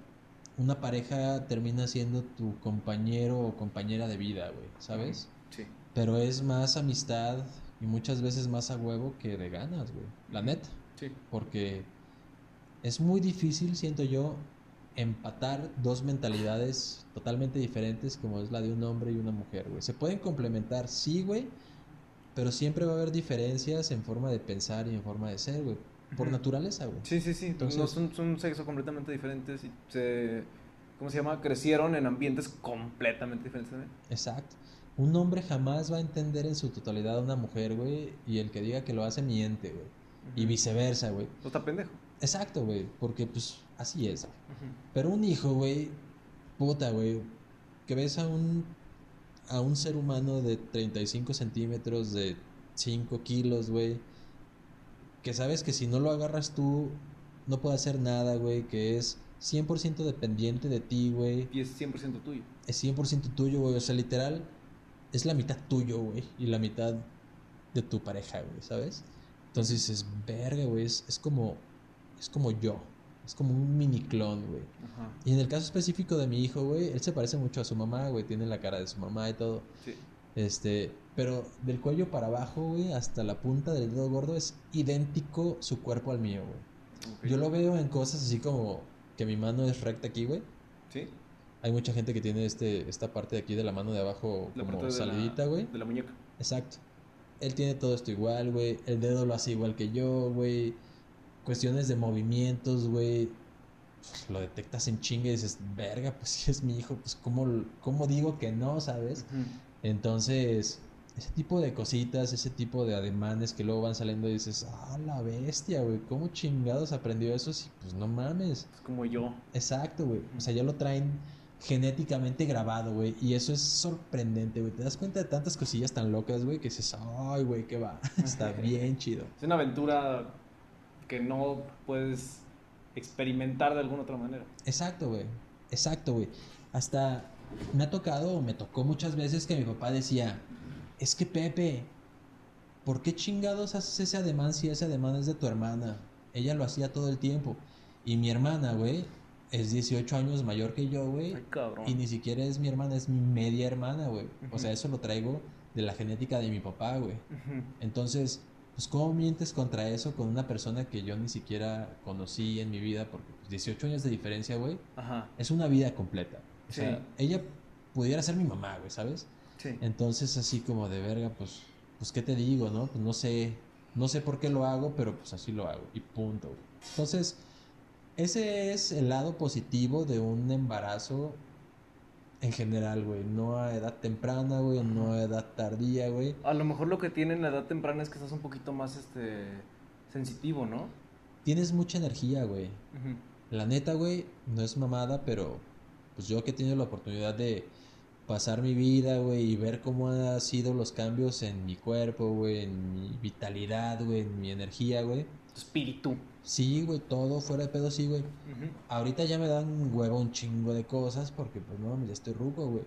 una pareja termina siendo tu compañero o compañera de vida, güey, ¿sabes? Sí. Pero es más amistad y muchas veces más a huevo que de ganas, güey. La neta. Sí. Porque es muy difícil, siento yo, empatar dos mentalidades totalmente diferentes como es la de un hombre y una mujer, güey. Se pueden complementar, sí, güey, pero siempre va a haber diferencias en forma de pensar y en forma de ser, güey. Por naturaleza, güey. Sí, sí, sí. Entonces- no, son, son sexos completamente diferentes y se... ¿Cómo se llama? Crecieron en ambientes completamente diferentes también. Exacto. Un hombre jamás va a entender en su totalidad a una mujer, güey, y el que diga que lo hace miente, güey. Y viceversa, güey. No está pendejo. Exacto, güey, porque pues así es. Pero un hijo, güey, puta, güey, que ves a un, a un ser humano de 35 centímetros, de 5 kilos, güey, que sabes que si no lo agarras tú, no puede hacer nada, güey, que es 100% dependiente de ti, güey, Y es 100% tuyo. es 100% tuyo, güey, o sea, literal, es la mitad tuyo, güey, y la mitad de tu pareja, güey, ¿sabes? Entonces es verga, güey, es, es como, es como yo, es como un mini clon, güey. Y en el caso específico de mi hijo, güey, él se parece mucho a su mamá, güey, tiene la cara de su mamá y todo. Sí. Este, pero del cuello para abajo, güey, hasta la punta del dedo gordo es idéntico su cuerpo al mío, güey. Yo lo veo en cosas así como que mi mano es recta aquí, güey. Sí. Hay mucha gente que tiene este, esta parte de aquí de la mano de abajo La como salidita, güey. De la muñeca. Exacto. Él tiene todo esto igual, güey. El dedo lo hace igual que yo, güey. Cuestiones de movimientos, güey. Pues, lo detectas en chinga y dices, verga, pues si es mi hijo, pues ¿cómo, cómo digo que no, sabes? Entonces, ese tipo de cositas, ese tipo de ademanes que luego van saliendo y dices, ah, la bestia, güey, ¿cómo chingados aprendió eso? Sí, pues no mames. Es como yo. Exacto, güey. O sea, ya lo traen genéticamente grabado, güey. Y eso es sorprendente, güey. Te das cuenta de tantas cosillas tan locas, güey, que dices, ay, güey, qué va. Está bien chido. Es una aventura que no puedes experimentar de alguna otra manera. Exacto, güey. Exacto, güey. Hasta me ha tocado, o me tocó muchas veces que mi papá decía, es que Pepe, ¿por qué chingados haces ese ademán si ese ademán es de tu hermana? Ella lo hacía todo el tiempo. Y mi hermana, güey, es 18 años mayor que yo, güey. Ay, cabrón. Y ni siquiera es mi hermana, es mi media hermana, güey. O sea, eso lo traigo de la genética de mi papá, güey. Entonces, pues, ¿cómo mientes contra eso con una persona que yo ni siquiera conocí en mi vida? Porque pues, 18 años de diferencia, güey, es una vida completa. O Sí. sea, ella pudiera ser mi mamá, güey, ¿sabes? Sí. Entonces, así como de verga, pues, pues, ¿qué te digo, no? Pues no sé, no sé por qué lo hago, pero pues así lo hago y punto, güey. Entonces, ese es el lado positivo de un embarazo en general, güey. No a edad temprana, güey, no a edad tardía, güey. A lo mejor lo que tiene en la edad temprana es que estás un poquito más este sensitivo, ¿no? Tienes mucha energía, güey. La neta, güey, no es mamada, pero pues yo que he tenido la oportunidad de pasar mi vida, güey, y ver cómo han sido los cambios en mi cuerpo, güey, en mi vitalidad, güey, en mi energía, güey. Tu espíritu. Sí, güey, todo fuera de pedo, sí, güey. Ahorita ya me dan huevo un chingo de cosas porque, pues, no, ya estoy ruco, güey.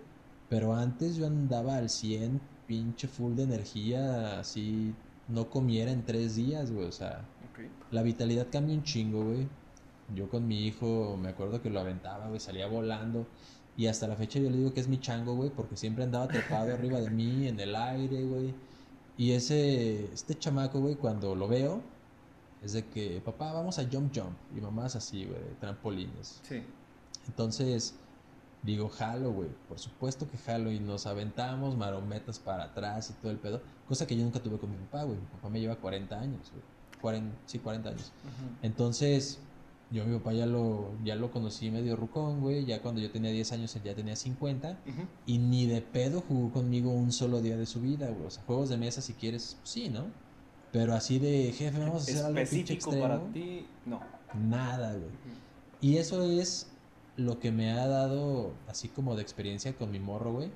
Pero antes yo andaba al 100, pinche full de energía, así, no comiera en tres días, güey, o sea... La vitalidad cambia un chingo, güey. Yo con mi hijo me acuerdo que lo aventaba, güey, salía volando. Y hasta la fecha yo le digo que es mi chango, güey, porque siempre andaba trepado arriba de mí, en el aire, güey. Y ese, este chamaco, güey, cuando lo veo, es de que, papá, vamos a jump jump. Y mamá es así, güey, de trampolines. Sí. Entonces, digo, jalo, güey. Por supuesto que jalo. Y nos aventamos marometas para atrás y todo el pedo. Cosa que yo nunca tuve con mi papá, güey. Mi papá me lleva 40 años, güey. 40, sí, 40 años. Entonces, yo a mi papá ya lo, ya lo conocí medio rucón, güey. Ya cuando yo tenía 10 años, él ya tenía 50. Ujú. Y ni de pedo jugó conmigo un solo día de su vida, güey. O sea, juegos de mesa, si quieres, pues sí, ¿no? Pero así de, jefe, vamos a hacer algo Específico extremo. para ti, no. Nada, güey. Y eso es lo que me ha dado, así como de experiencia con mi morro, güey.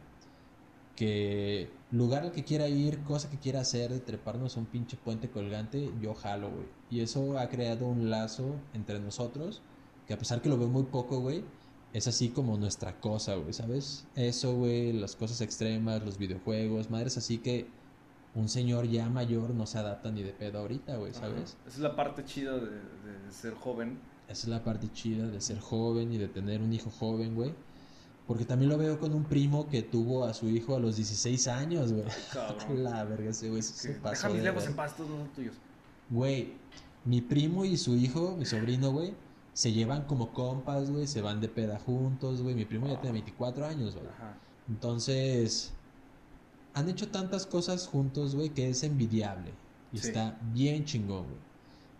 Que lugar al que quiera ir, cosa que quiera hacer, de treparnos a un pinche puente colgante, yo jalo, güey. Y eso ha creado un lazo entre nosotros, que a pesar que lo veo muy poco, güey, es así como nuestra cosa, güey, ¿sabes? Eso, güey, las cosas extremas, los videojuegos, madres así que un señor ya mayor no se adapta ni de pedo ahorita, güey, ¿sabes? Esa es la parte chida de, de ser joven. Esa es la parte chida de ser joven y de tener un hijo joven, güey. Porque también lo veo con un primo que tuvo a su hijo a los 16 años, güey. Cabrón. La verga, ese güey se pasó. Deja mis legos en paz, no son tuyos. Güey, mi primo y su hijo, mi sobrino, güey, se llevan como compas, güey, se van de peda juntos, güey. Mi primo ya tiene 24 años, güey. Ajá. Entonces, han hecho tantas cosas juntos, güey, que es envidiable. Y Sí. está bien chingón, güey.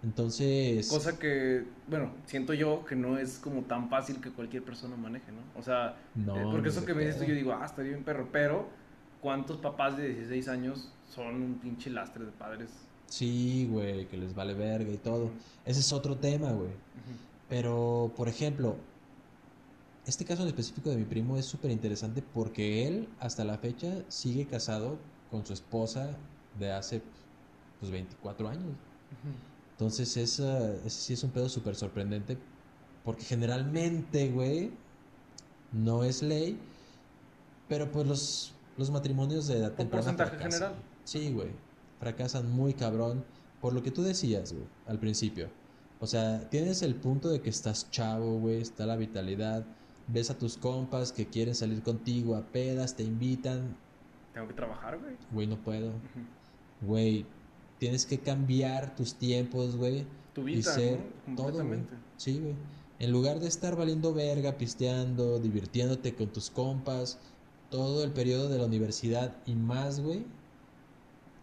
Entonces... Cosa que, bueno, siento yo que no es como tan fácil que cualquier persona maneje, ¿no? O sea, No, eh, porque eso que me dices tú, yo digo, ah, está bien perro, pero ¿cuántos papás de 16 años son un pinche lastre de padres? Sí, güey, que les vale verga y todo. Ese es otro tema, güey. Pero, por ejemplo, este caso en específico de mi primo es súper interesante porque él, hasta la fecha, sigue casado con su esposa de hace, pues, 24 años. Entonces, esa, ese sí es un pedo súper sorprendente porque generalmente, güey, no es ley, pero pues los, los matrimonios de edad temprana porcentaje fracasan. general. Sí, güey, fracasan muy cabrón por lo que tú decías, güey, al principio. O sea, tienes el punto de que estás chavo, güey, está la vitalidad, ves a tus compas que quieren salir contigo a pedas, te invitan, Tengo que trabajar, güey. güey, no puedo. Güey, tienes que cambiar tus tiempos, güey. Tu Y vida, ser ¿no? todo, güey. Sí, güey. En lugar de estar valiendo verga, pisteando, divirtiéndote con tus compas, todo el periodo de la universidad y más, güey,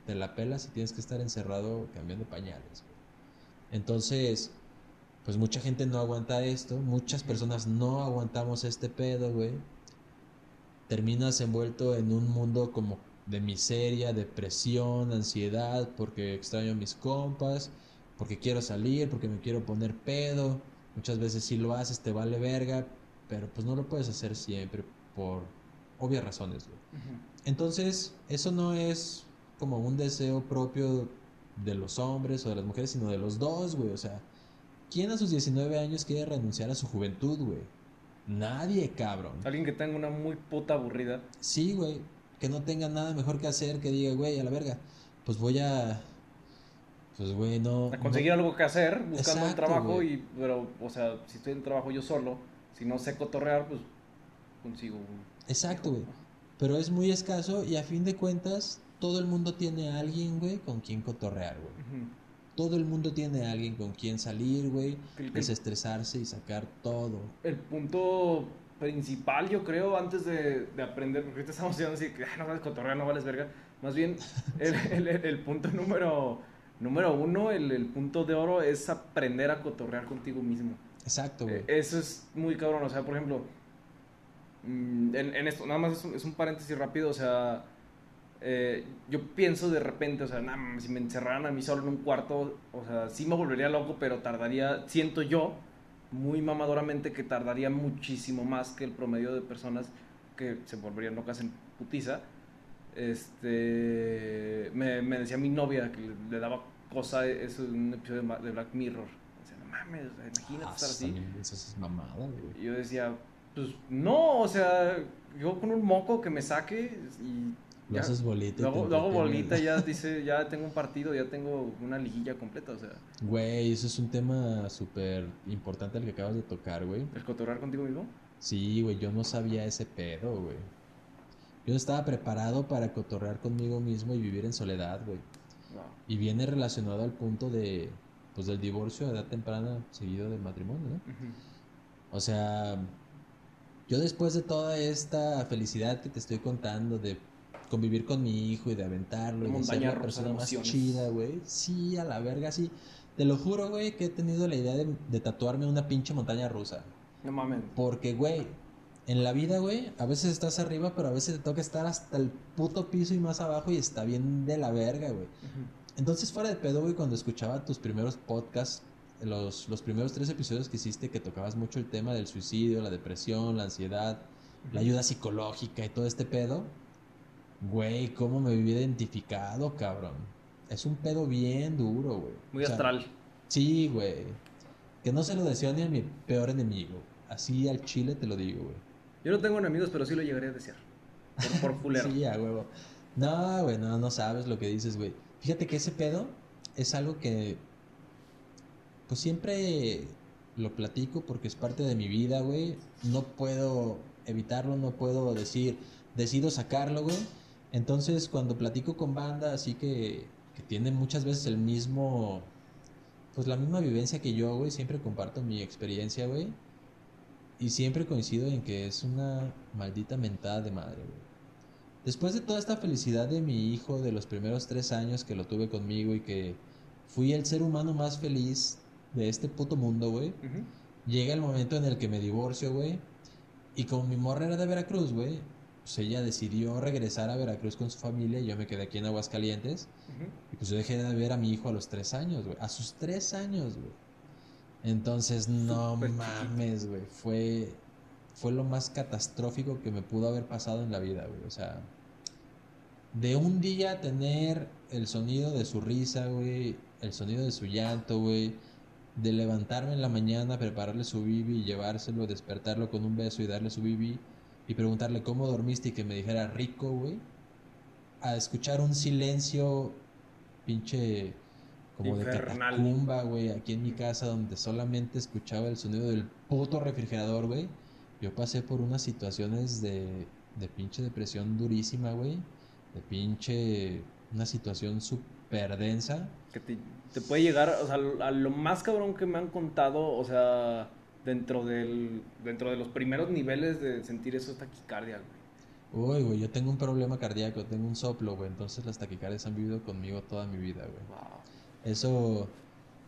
te la pelas y tienes que estar encerrado cambiando pañales, güey. Entonces, pues mucha gente no aguanta esto, muchas personas no aguantamos este pedo, güey. Terminas envuelto en un mundo como de miseria, depresión, ansiedad, porque extraño a mis compas, porque quiero salir, porque me quiero poner pedo. Muchas veces si lo haces te vale verga, pero pues no lo puedes hacer siempre por obvias razones, güey. Entonces, eso no es como un deseo propio de los hombres o de las mujeres, sino de los dos, güey. O sea, ¿quién a sus 19 años quiere renunciar a su juventud, güey? Nadie, cabrón. Alguien que tenga una muy puta aburrida. Sí, güey. Que no tenga nada mejor que hacer, que diga, güey, a la verga. Pues voy a. Pues, güey, no. A conseguir no- algo que hacer, buscando un trabajo y, pero, o sea, si estoy en trabajo yo solo, si no sé cotorrear, pues consigo un... Exacto, güey. Pero es muy escaso y a fin de cuentas, todo el mundo tiene a alguien, güey, con quien cotorrear, güey. Todo el mundo tiene a alguien con quien salir, güey, desestresarse y sacar todo. El punto principal, yo creo, antes de, de aprender, porque ahorita estamos diciendo así que ah, no vales cotorrear, no vales verga. Más bien, el, el, el punto número, número uno, el, punto de oro es aprender a cotorrear contigo mismo. Exacto, güey. Eh, eso es muy cabrón, o sea, por ejemplo, mm, en, en esto, nada más es un, es un paréntesis rápido, o sea, eh, yo pienso de repente, o sea, nah, si me encerraran a mí solo en un cuarto, o sea, sí me volvería loco, pero tardaría, siento yo, muy mamadoramente que tardaría muchísimo más que el promedio de personas que se volverían locas en putiza. Este, me, me decía mi novia que le, le daba cosa eso en un episodio de Black Mirror. Decía, no mames, imagínate Ah, estar así. Eso es mamada, güey. Y yo decía, pues no, o sea, yo con un moco que me saque y Lo haces bolita. hago entretienes. bolita, ya dice, ya tengo un partido, ya tengo una liguilla completa, o sea, Güey, eso es un tema súper importante el que acabas de tocar, güey. el cotorrear contigo mismo. Sí, güey, yo no sabía ese pedo, güey. Yo no estaba preparado para cotorrear conmigo mismo y vivir en soledad, güey. Wow. Y viene relacionado al punto de, pues, del divorcio a edad temprana seguido del matrimonio, ¿no? O sea, yo después de toda esta felicidad que te estoy contando, de convivir con mi hijo y de aventarlo y de ser la persona más chida, güey. Sí, a la verga, sí. Te lo juro, güey, que he tenido la idea de, de tatuarme una pinche montaña rusa. No mames. Porque, güey, en la vida, güey, a veces estás arriba, pero a veces te toca estar hasta el puto piso y más abajo y está bien de la verga, güey. Entonces, fuera de pedo, güey, cuando escuchaba tus primeros podcasts, los, los primeros tres episodios que hiciste que tocabas mucho el tema del suicidio, la depresión, la ansiedad, la ayuda psicológica y todo este pedo, güey, cómo me viví identificado, cabrón. Es un pedo bien duro, güey. Muy O sea, astral. Sí, güey. Que no se lo deseo ni a mi peor enemigo. Así al chile te lo digo, güey. Yo no tengo enemigos, pero sí lo llegaría a desear. Por, por culero. Sí, a huevo. No, güey, no, no sabes lo que dices, güey. Fíjate que ese pedo es algo que, pues siempre lo platico porque es parte de mi vida, güey. No puedo evitarlo, no puedo decir, decido sacarlo, güey. Entonces, cuando platico con banda, así que, que tienen muchas veces el mismo, pues la misma vivencia que yo, güey, siempre comparto mi experiencia, güey. Y siempre coincido en que es una maldita mentada de madre, güey. Después de toda esta felicidad de mi hijo, de los primeros tres años que lo tuve conmigo y que fui el ser humano más feliz de este puto mundo, güey, llega el momento en el que me divorcio, güey. Y como mi morra era de Veracruz, güey, pues ella decidió regresar a Veracruz con su familia y yo me quedé aquí en Aguascalientes. Y pues yo dejé de ver a mi hijo a los tres años, güey. A sus tres años, güey. Entonces, no mames, güey. Fue, fue lo más catastrófico que me pudo haber pasado en la vida, güey. O sea, de un día tener el sonido de su risa, güey. El sonido de su llanto, güey. De levantarme en la mañana, prepararle su bibi y llevárselo, despertarlo con un beso y darle su bibi. Y preguntarle cómo dormiste y que me dijera rico, güey. A escuchar un silencio pinche como de catacumba, güey, aquí en mi casa donde solamente escuchaba el sonido del puto refrigerador, güey. Yo pasé por unas situaciones de, de pinche depresión durísima, güey. De pinche una situación súper densa. Que te, te puede llegar, o sea, a lo más cabrón que me han contado, o sea, dentro del dentro de los primeros niveles de sentir eso es taquicardia, güey. Uy, güey, yo tengo un problema cardíaco, tengo un soplo, güey. Entonces las taquicardias han vivido conmigo toda mi vida, güey. Wow. Eso,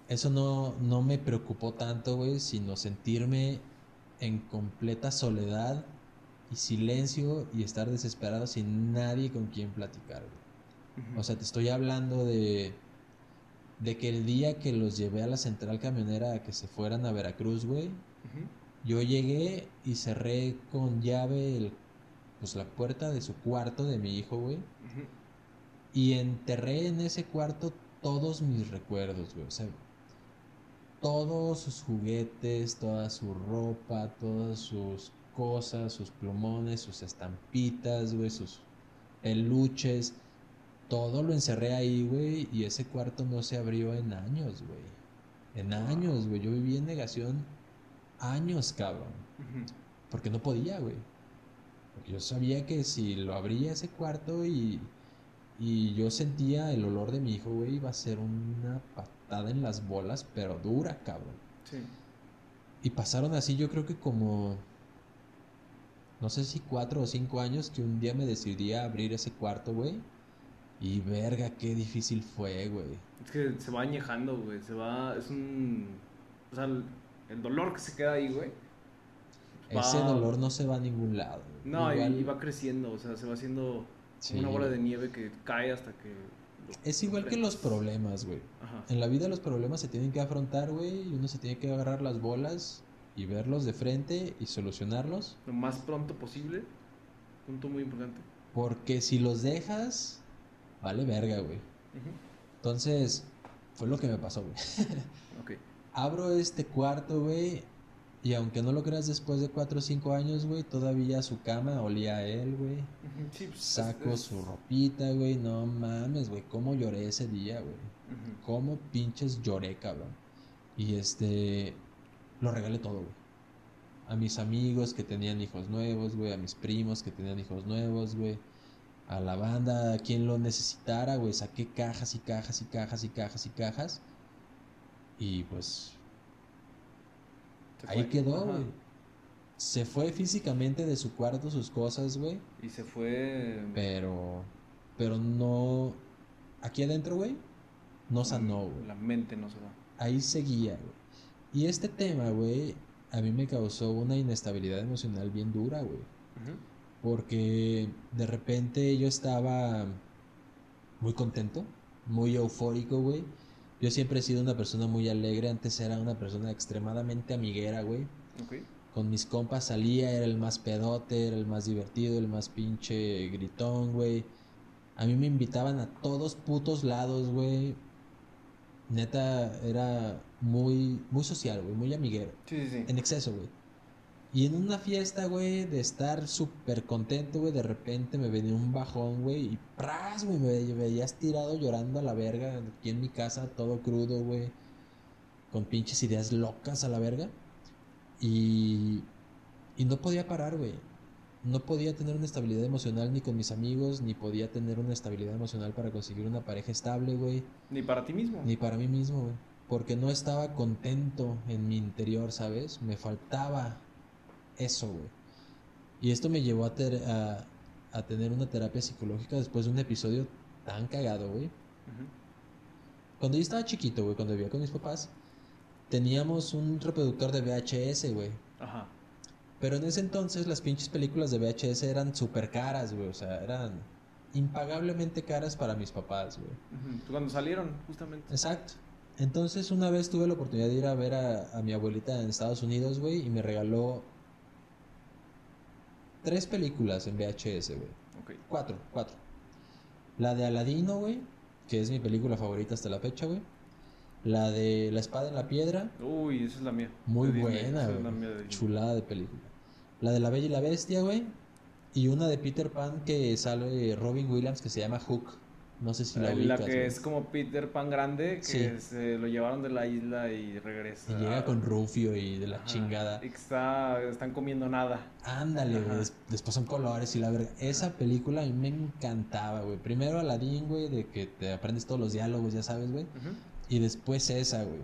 eso no, no me preocupó tanto, güey, sino sentirme en completa soledad y silencio y estar desesperado sin nadie con quien platicar, güey. O sea, te estoy hablando de, de que el día que los llevé a la central camionera a que se fueran a Veracruz, güey, Yo llegué y cerré con llave el, pues la puerta de su cuarto de mi hijo, güey. Y enterré en ese cuarto todos mis recuerdos, güey. O sea, todos sus juguetes, toda su ropa, todas sus cosas, sus plumones, sus estampitas, güey, sus peluches. Todo lo encerré ahí, güey. Y ese cuarto no se abrió en años, güey. En años, güey. Yo viví en negación años, cabrón. Porque no podía, güey. Porque yo sabía que si lo abría ese cuarto y, y yo sentía el olor de mi hijo, güey, iba a ser una patada en las bolas, pero dura, cabrón. Sí. Y pasaron así, yo creo que como. No sé si cuatro o cinco años que un día me decidí a abrir ese cuarto, güey. Y verga, qué difícil fue, güey. Es que se va añejando, güey. Se va. Es un. O sea, el, dolor que se queda ahí, güey. Ese va- dolor no se va a ningún lado. No, y- Igual- y, va creciendo. O sea, se va haciendo Sí. una bola de nieve que cae hasta que. Es igual que los problemas, güey. En la vida los problemas se tienen que afrontar, güey, y uno se tiene que agarrar las bolas y verlos de frente y solucionarlos, Lo más pronto posible. Punto muy importante. porque si los dejas, vale verga, güey. Entonces, fue lo que me pasó, güey. Ok. Abro este cuarto, güey, y aunque no lo creas después de 4 o 5 años, güey, todavía su cama olía a él, güey. Sí, pues, Saco es- su ropita, güey, no mames, güey, cómo lloré ese día, güey. Cómo pinches lloré, cabrón. Y este, lo regalé todo, güey. A mis amigos que tenían hijos nuevos, güey, a mis primos que tenían hijos nuevos, güey. A la banda, a quien lo necesitara, güey. Saqué cajas y cajas y cajas y cajas y cajas. Y pues ahí quedó, güey. Se fue físicamente de su cuarto sus cosas, güey. Y se fue. Pero, pero no. Aquí adentro, güey, no sanó, güey. La mente no se va. ahí seguía, güey. Y este tema, güey, a mí me causó una inestabilidad emocional bien dura, güey. Porque de repente yo estaba muy contento, muy eufórico, güey. Yo siempre he sido una persona muy alegre, antes era una persona extremadamente amiguera, güey. Con mis compas salía, era el más pedote, era el más divertido, el más pinche gritón, güey. A mí me invitaban a todos putos lados, güey. Neta, era muy, muy social, güey, muy amiguero. Sí, sí, sí. En exceso, güey. Y en una fiesta, güey, de estar súper contento, güey, de repente me venía un bajón, güey, y ¡pras! güey, me ve- veías tirado llorando a la verga, aquí en mi casa, todo crudo, güey, con pinches ideas locas a la verga. Y, y no podía parar, güey. No podía tener una estabilidad emocional ni con mis amigos, ni podía tener una estabilidad emocional para conseguir una pareja estable, güey. Ni para ti mismo. Ni para mí mismo, güey. Porque no estaba contento en mi interior, ¿sabes? Me faltaba eso, güey. Y esto me llevó a, ter- a, a tener una terapia psicológica después de un episodio tan cagado, güey. Cuando yo estaba chiquito, güey, cuando vivía con mis papás, teníamos un reproductor de VHS, güey. Ajá. Pero en ese entonces las pinches películas de VHS eran súper caras, güey. O sea, eran impagablemente caras para mis papás, güey. Cuando salieron, justamente. Exacto. Entonces una vez tuve la oportunidad de ir a ver a, a mi abuelita en Estados Unidos, güey, y me regaló tres películas en VHS, güey. Cuatro, cuatro. La de Aladino, güey, que es mi película favorita hasta la fecha, güey. La de La espada en la piedra, Uy, esa es la mía. muy de buena, güey. de. Chulada de película. La de La bella y la bestia, güey. Y una de Peter Pan que sale Robin Williams que se llama Hook. No sé si la La, ubicas, que es como Peter Pan grande, que Sí. se lo llevaron de la isla y regresa. Y llega con Rufio y de la Ajá. chingada. Y que está, están comiendo nada. Ándale, güey. Después son colores y la verga. Esa película a mí me encantaba, güey. Primero Aladdin, güey, de que te aprendes todos los diálogos, ya sabes, güey. Y después esa, güey.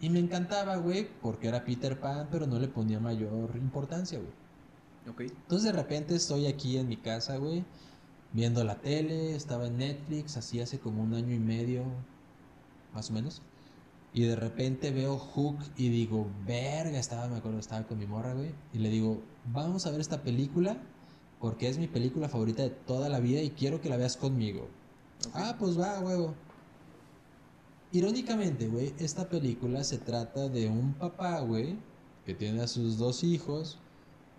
Y me encantaba, güey, porque era Peter Pan, pero no le ponía mayor importancia, güey. Ok. Entonces de repente estoy aquí en mi casa, güey, viendo la tele, estaba en Netflix, así hace como un año y medio, más o menos. Y de repente veo Hook y digo, verga, estaba, me acuerdo, estaba con mi morra, güey. Y le digo, vamos a ver esta película porque es mi película favorita de toda la vida y quiero que la veas conmigo. Ah, pues va, huevo. Irónicamente, güey, esta película se trata de un papá, güey, que tiene a sus dos hijos,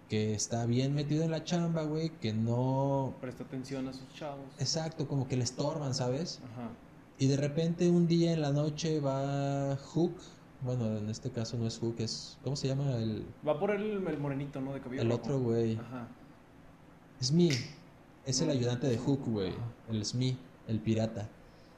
que está bien metido en la chamba, güey, que no... Presta atención a sus chavos. Exacto, como que le estorban, ¿sabes? Ajá. Y de repente un día en la noche va Hook, bueno, en este caso no es Hook, es... ¿Cómo se llama el, Va por el, el morenito, ¿no? De cabello el rojo. otro, güey? Ajá. Smee. Es el ayudante de Hook, güey. El Smee, el pirata.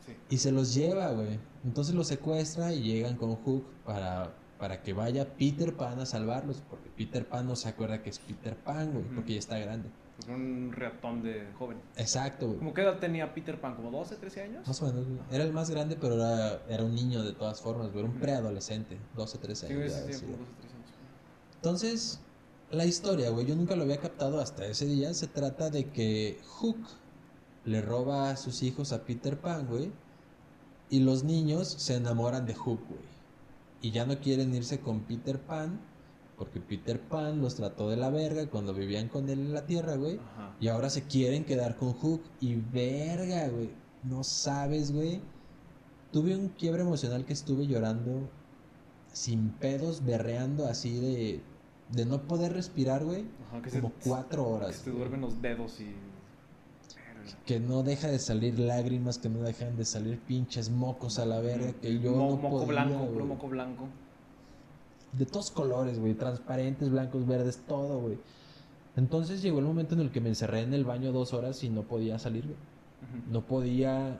Sí. Y se los lleva, güey. Entonces los secuestra y llegan con Hook para para que vaya Peter Pan a salvarlos, porque Peter Pan no se acuerda que es Peter Pan, güey, porque ya está grande. Un ratón de joven. Exacto, güey. ¿Cómo qué edad tenía Peter Pan? ¿Como 12, 13 años? Más o menos, güey. Era el más grande, pero era, era un niño de todas formas, güey. Era un preadolescente, 12, 13 Sí, años. sí, sí, sí, como güey. 12, 13 años. Entonces, la historia, güey, yo nunca lo había captado hasta ese día. Se trata de que Hook le roba a sus hijos a Peter Pan, güey. Y los niños se enamoran de Hook, güey. Y ya no quieren irse con Peter Pan. Porque Peter Pan los trató de la verga cuando vivían con él en la tierra, güey. Ajá. Y ahora se quieren quedar con Hook. Y verga, güey. No sabes, güey. Tuve un quiebre emocional que estuve llorando sin pedos, berreando así de, de no poder respirar, güey. Ajá, que se, Como cuatro que horas. se te duermen los dedos y... Que no deja de salir lágrimas, que no dejan de salir pinches mocos a la verga. Que yo Mo- no moco podía, blanco, puro moco blanco. De todos colores, güey. Transparentes, blancos, verdes, todo, güey. Entonces llegó el momento en el que me encerré en el baño dos horas y no podía salir, güey. No podía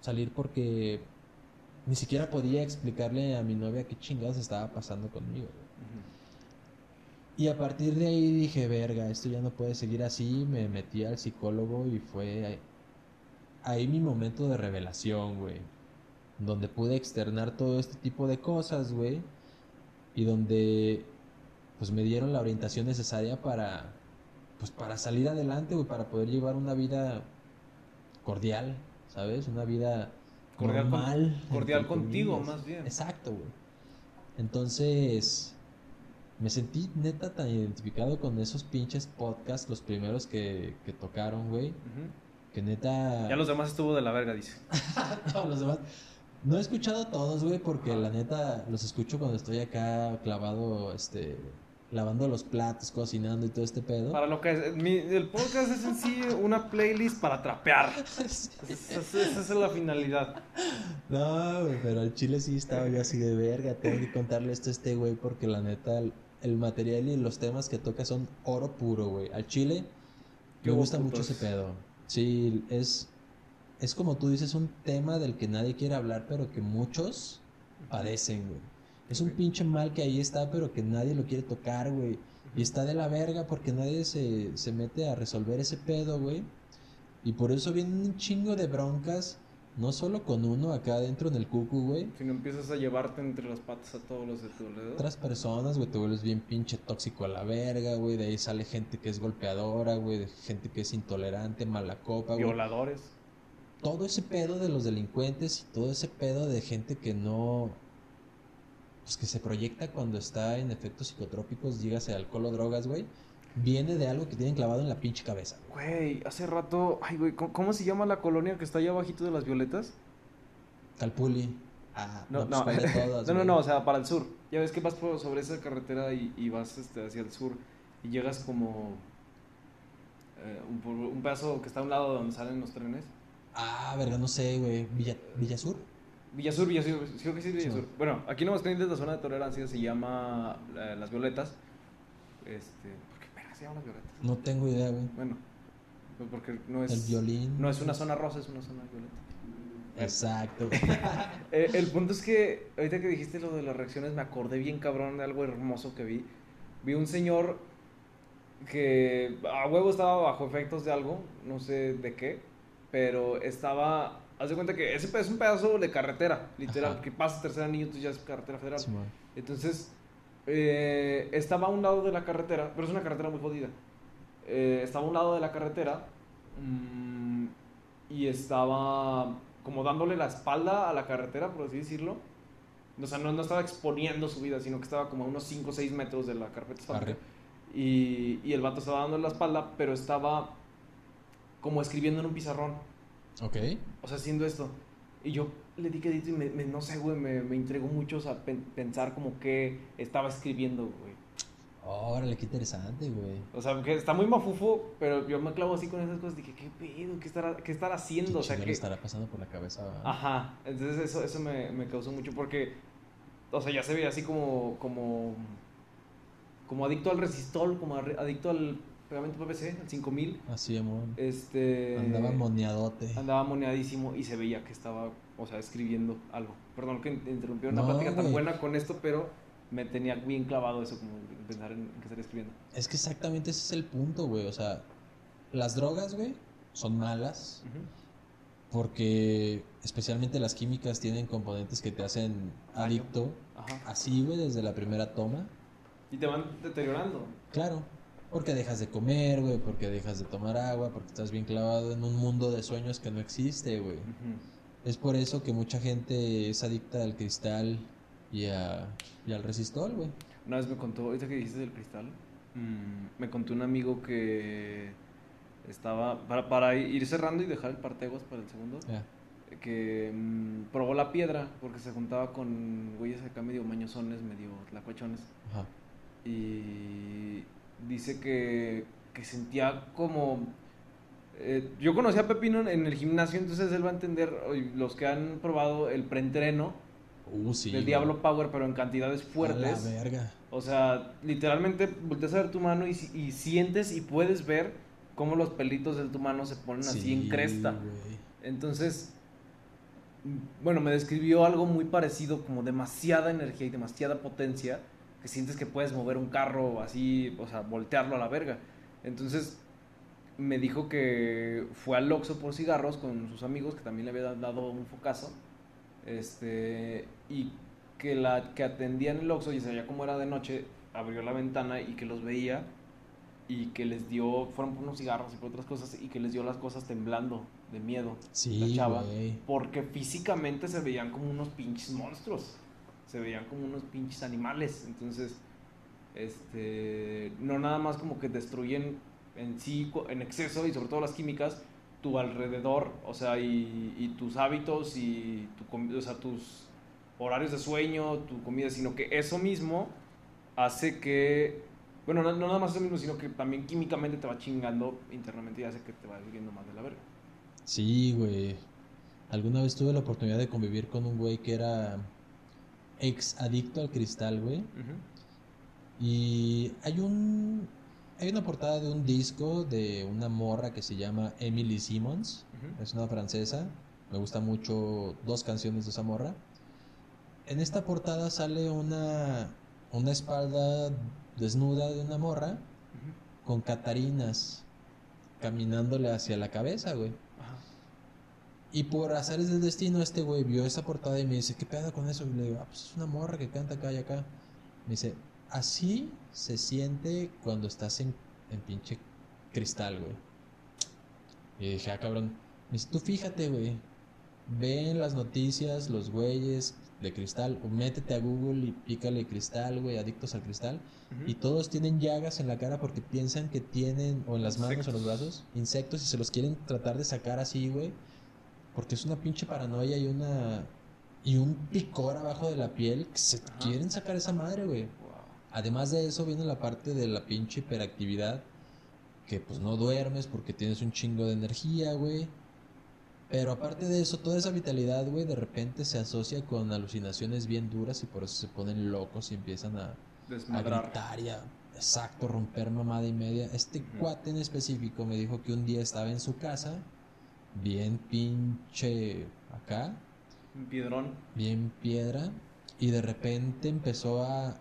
salir porque ni siquiera podía explicarle a mi novia qué chingados estaba pasando conmigo. güey. Y a partir de ahí dije, verga, esto ya no puede seguir así. Me metí al psicólogo y fue ahí, ahí mi momento de revelación, güey. Donde pude externar todo este tipo de cosas, güey. Y donde pues me dieron la orientación necesaria para pues para salir adelante, güey, para poder llevar una vida cordial, ¿sabes? Una vida Cordial con- normal. cordial contigo, más bien. Exacto, güey. Entonces, me sentí neta tan identificado con esos pinches podcasts, los primeros que, que tocaron, güey. Que neta. Ya los demás estuvo de la verga, dice. No, los demás. No he escuchado todos, güey, porque la neta los escucho cuando estoy acá clavado, este, lavando los platos, cocinando y todo este pedo. Para lo que es, mi- el podcast es en sí una playlist para trapear. Esa, esa- esa es la finalidad. No, güey, pero al chile sí estaba yo así de verga. Tengo que contarle esto a este güey porque la neta, el, material y los temas que toca son oro puro, güey. Al chile me gusta mucho ese pedo. Sí, es, es como tú dices, un tema del que nadie quiere hablar, pero que muchos padecen, güey. Es un pinche mal que ahí está, pero que nadie lo quiere tocar, güey. Y está de la verga porque nadie se, se mete a resolver ese pedo, güey. Y por eso vienen un chingo de broncas, no solo con uno acá adentro en el cucu, güey. Si no empiezas a llevarte entre las patas a todos los de tu alrededor. Otras personas, güey, te vuelves bien pinche tóxico a la verga, güey. De ahí sale gente que es golpeadora, güey. Gente que es intolerante, mala copa, güey. Violadores. Todo ese pedo de los delincuentes y todo ese pedo de gente que no. Pues que se proyecta cuando está en efectos psicotrópicos, dígase alcohol o drogas, güey. Viene de algo que tienen clavado en la pinche cabeza. Güey, hace rato. Ay, güey, ¿cómo, cómo se llama la colonia que está allá abajito de las violetas? Calpuli. Ah, No, no, no, pues, ¿cuál de todas, no, no, no, o sea, para el sur. Ya ves que vas por- sobre esa carretera y, y vas este, hacia el sur y llegas como eh, un, pedazo que está a un lado de donde salen los trenes. Ah, verga, no sé, güey. Villa, Villasur. Villasur, Villasur, creo que sí, Villasur. Sí. Bueno, aquí no de la zona de tolerancia se llama eh, Las Violetas. Este, ¿por qué verga se llama Las Violetas? No tengo idea, güey. Bueno, pues porque no es El violín. no es una zona rosa, es una zona violeta. Exacto. Eh, el punto es que ahorita que dijiste lo de las reacciones me acordé bien cabrón de algo hermoso que vi. Vi un señor que a huevo estaba bajo efectos de algo, no sé de qué, pero estaba, haz de cuenta que ese es un pedazo de carretera, literal, Ajá. que pasa tercer anillo, entonces ya es carretera federal. Entonces, eh, estaba a un lado de la carretera, pero es una carretera muy jodida. Eh, estaba a un lado de la carretera mm, y estaba como dándole la espalda a la carretera, por así decirlo. O sea, no, no estaba exponiendo su vida, sino que estaba como a unos 5 o 6 metros de la carpeta y el vato estaba dando la espalda, pero estaba como escribiendo en un pizarrón. Ok. O sea, haciendo esto. Y yo le di crédito y me, me- no sé, güey, me, me entregó mucho, o sea, pen- pensar como que estaba escribiendo, güey. Órale, qué interesante, güey. O sea, que está muy mafufo, pero yo me clavo así con esas cosas. Dije, ¿qué pedo? ¿Qué estará, qué estará ¿Qué haciendo? O sea, que... le estará pasando por la cabeza? Ajá, entonces eso, eso me, me causó mucho porque, o sea, ya se veía así como, como, como adicto al resistol, como adicto al pegamento PVC, al 5000. Así, amor. Este... Andaba moneadote. Andaba moneadísimo y se veía que estaba, o sea, escribiendo algo. Perdón que interrumpí una No, plática tan buena con esto, pero me tenía bien clavado eso, como pensar en qué estaría escribiendo. Es que exactamente ese es el punto, güey. O sea, las drogas, güey, son malas. Porque especialmente las químicas tienen componentes que te hacen adicto. Así, güey, desde la primera toma. Y te van deteriorando. Claro. Porque dejas de comer, güey, porque dejas de tomar agua, porque estás bien clavado en un mundo de sueños que no existe, güey. Es por eso que mucha gente es adicta al cristal y, a, y al resistol, güey. Una vez me contó, ahorita que dijiste del cristal, mm, me contó un amigo que estaba, para, para ir cerrando y dejar el partegos para el segundo, que mm, probó la piedra porque se juntaba con güeyes acá medio mañosones, medio tlacuachones. Ajá. Y dice que, que sentía como... Eh, yo conocí a Pepino en el gimnasio, entonces él va a entender, los que han probado el preentreno, uh, sí, del Diablo Power, pero en cantidades fuertes. la verga. O sea, literalmente volteas a ver tu mano y, y sientes y puedes ver cómo los pelitos de tu mano se ponen así en cresta. Entonces, bueno, me describió algo muy parecido, como demasiada energía y demasiada potencia, que sientes que puedes mover un carro así, o sea, voltearlo a la verga. Entonces, me dijo que fue al Oxxo por cigarros con sus amigos, que también le había dado un focazo, este, y que la que atendía en el Oxxo, y sabía cómo era de noche, abrió la ventana y que los veía y que les dio, fueron por unos cigarros y por otras cosas, y que les dio las cosas temblando de miedo. Sí, la chava, porque físicamente se veían como unos pinches monstruos, se veían como unos pinches animales, entonces, este, no nada más como que destruyen en sí, en exceso, y sobre todo las químicas, tu alrededor, o sea, y, y tus hábitos y tu, o sea, tus horarios de sueño, tu comida, sino que eso mismo hace que bueno, no, nada más eso mismo, sino que también químicamente te va chingando internamente y hace que te vayas viendo más de la verga. Sí, güey. Alguna vez tuve la oportunidad de convivir con un güey que era ex adicto al cristal, güey. Y hay un. Hay una portada de un disco de una morra que se llama Emily Simmons. Es una francesa. Me gusta mucho dos canciones de esa morra. En esta portada sale una, una espalda desnuda de una morra con catarinas caminándole hacia la cabeza, güey. Y por azares del destino, este güey vio esa portada y me dice, ¿qué pedo con eso? Y le digo, ah, pues es una morra que canta acá y acá. Me dice, así se siente cuando estás en, en pinche cristal, güey. Y dije, ah, cabrón. Me dice, tú fíjate, güey. Ven las noticias, los güeyes de cristal, o métete a Google y pícale cristal, güey, adictos al cristal, y todos tienen llagas en la cara porque piensan que tienen, o en las manos o en los brazos, insectos y se los quieren tratar de sacar así, güey, porque es una pinche paranoia y una. y un picor abajo de la piel que se quieren sacar esa madre, güey. Además de eso, viene la parte de la pinche hiperactividad, que pues no duermes porque tienes un chingo de energía, güey pero aparte de eso, toda esa vitalidad, güey, de repente se asocia con alucinaciones bien duras y por eso se ponen locos y empiezan a, a gritar y a, exacto, romper mamada y media. Este cuate en específico me dijo que un día estaba en su casa, bien pinche acá. Un piedrón. Bien piedra. Y de repente empezó a,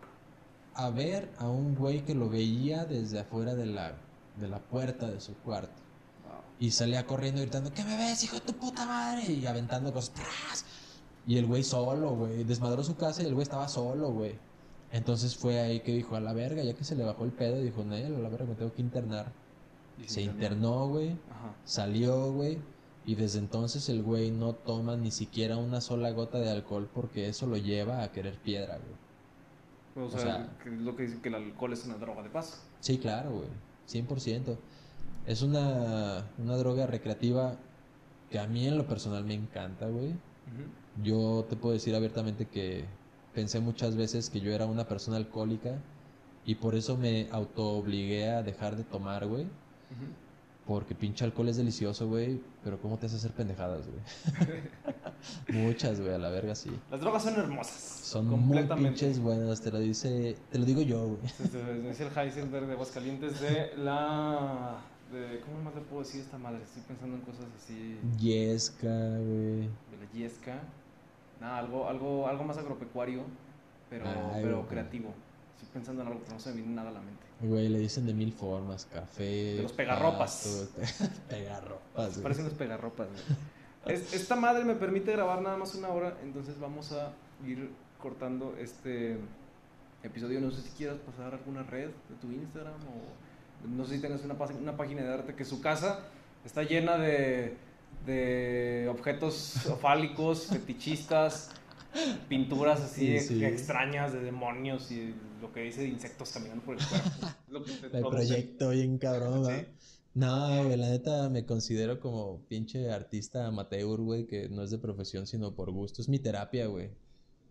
a ver a un güey que lo veía desde afuera de la, de la puerta de su cuarto. Y salía corriendo gritando, ¿qué me ves, hijo de tu puta madre? Y aventando cosas. Y el güey solo, güey. Desmadró su casa y el güey estaba solo, güey. Entonces fue ahí que dijo, a la verga, ya que se le bajó el pedo, dijo, no, a la verga, me tengo que internar. se, internó, güey. Salió, güey. Y desde entonces el güey no toma ni siquiera una sola gota de alcohol porque eso lo lleva a querer piedra, güey. O, sea, lo que dicen que el alcohol es una droga de paso. Sí, claro, güey. 100%. Es una, una droga recreativa que a mí en lo personal me encanta, güey. Yo te puedo decir abiertamente que pensé muchas veces que yo era una persona alcohólica y por eso me auto obligué a dejar de tomar, güey. Porque pinche alcohol es delicioso, güey, pero ¿cómo te hace hacer pendejadas, güey? Muchas, güey, a la verga sí. Las drogas son hermosas. Son muy pinches buenas, te lo dice, te lo digo yo, güey. Es el Heisenberg de Aguascalientes de la ¿Cómo más le puedo decir esta madre? Estoy pensando en cosas así. Yesca, güey. De la yesca. Nada, algo, algo, algo más agropecuario. pero, Ay, pero creativo. Estoy pensando en algo, pero no se me viene nada a la mente. Güey, le dicen de mil formas, café. De los pegarropas. pasto, pegarropas. Parecen los pegarropas, güey. Es- esta madre me permite grabar nada más una hora, entonces vamos a ir cortando este episodio. No sé si quieras pasar alguna red de tu Instagram o no sé si tengas una, una página de arte que su casa está llena de, de objetos fálicos, fetichistas, pinturas así Sí, sí. extrañas de demonios y lo que dice de insectos caminando por el cuerpo. Lo que te El produce. proyecto bien cabrón. Sí. No, güey, la neta me considero como pinche artista amateur, güey, que no es de profesión, sino por gusto. Es mi terapia, güey.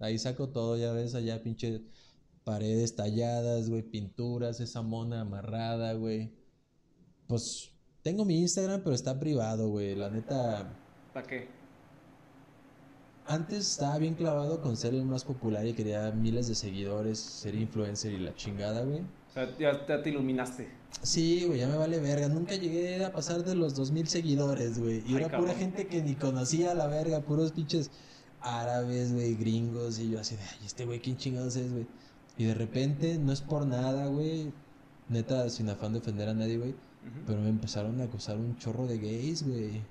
Ahí saco todo, ya ves, allá pinche paredes talladas, güey, pinturas, esa mona amarrada, güey. Pues tengo mi Instagram, pero está privado, güey. La neta, ¿Para qué? Antes estaba bien clavado con ser el más popular y quería miles de seguidores, ser influencer y la chingada, güey. O sea, ya, ya te iluminaste. Sí, güey, ya me vale verga. Nunca llegué a pasar de los 2000 seguidores, güey. Y Ay, era pura gente que ni conocía a la verga, puros pinches árabes, güey, gringos. Y yo así de, ay, este güey, ¿quién chingados es, güey? Y de repente, no es por nada, güey. Neta, sin afán de ofender a nadie, güey. Pero me empezaron a acosar un chorro de gays, güey.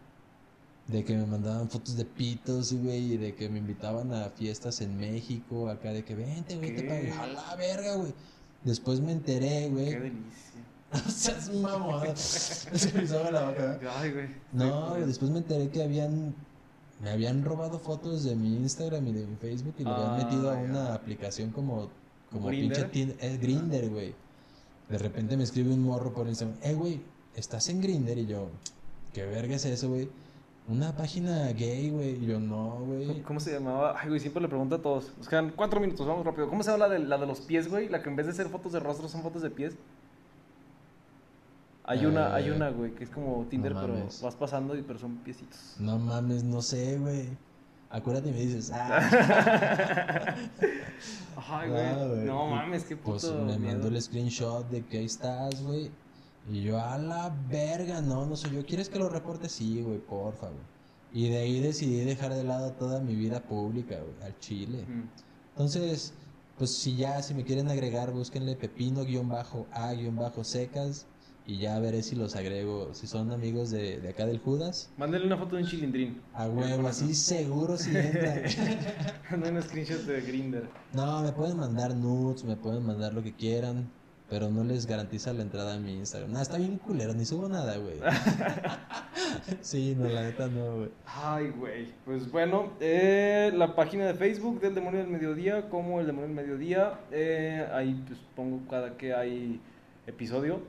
De que me mandaban fotos de pitos, güey, y de que me invitaban a fiestas en México, acá de que vente, güey, te pago. A la verga, güey. Después me enteré, güey. Qué delicia. O sea, es mamón. Se me hizo la boca. Ay, güey. No, güey, después me enteré que habían. Me habían robado fotos de mi Instagram y de mi Facebook y lo habían Ah, metido a ya. una aplicación como. Como ¿Grindr? pinche. Es Grinder, güey. De repente me escribe un morro por Instagram. Eh, güey, ¿estás en Grinder? Y yo, ¿qué verga es eso, güey? Una página gay, güey. Yo, no, güey. ¿Cómo se llamaba? Ay, güey, siempre le pregunto a todos. Nos quedan cuatro minutos, vamos rápido. ¿Cómo se llama la de, la de los pies, güey? La que en vez de ser fotos de rostro son fotos de pies. Hay una, hay Eh, una, güey, que es como Tinder, pero vas pasando y pero son piecitos. No mames, no sé, güey. Acuérdate y me dices, ah. Ay, Ah, güey. No mames, qué puto Pues me mandó el screenshot de que ahí estás, güey. Y yo, a la verga, no, no soy yo. ¿Quieres que lo reporte? Sí, güey, porfa, güey. Y de ahí decidí dejar de lado toda mi vida pública, güey, al chile. Mm. Entonces, pues si ya, si me quieren agregar, búsquenle pepino-a-secas. Y ya veré si los agrego, si son amigos de, de acá del Judas. Mándale una foto de un chilindrín. A huevo, así seguro si entra. Mándale un screenshot de Grinder. No, me pueden mandar nudes, me pueden mandar lo que quieran, pero no les garantiza la entrada a mi Instagram. Nada, está bien culero, ni subo nada, güey. sí, no, la neta no, güey. Ay, güey. Pues bueno, eh, la página de Facebook del Demonio del Mediodía, como el Demonio del Mediodía. eh, ahí pues pongo cada que hay episodio.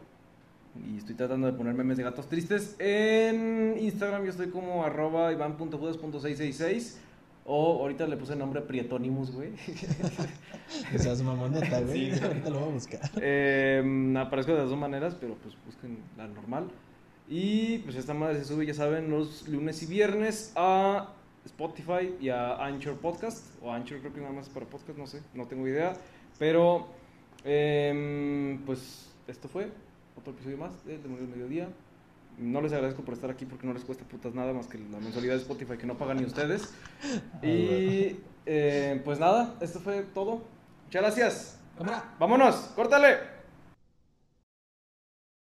Y estoy tratando de poner memes de gatos tristes. En Instagram yo estoy como arroba ivan.judas.666. O ahorita le puse el nombre Prietónimus, güey. Esa es mamoneta, güey. Sí. Ahorita lo voy a buscar. Eh, aparezco de las dos maneras, pero pues busquen la normal. Y pues esta madre se sube, ya saben, los lunes y viernes a Spotify y a Anchor Podcast. O Anchor creo que nada más es para podcast, no sé, no tengo idea. Pero em, pues esto fue otro episodio más del Demonio del Mediodía. No les agradezco por estar aquí porque no les cuesta putas nada más que la mensualidad de Spotify que no pagan ni ustedes. Y eh, pues nada, esto fue todo. Muchas gracias. Cámara. Vámonos, córtale.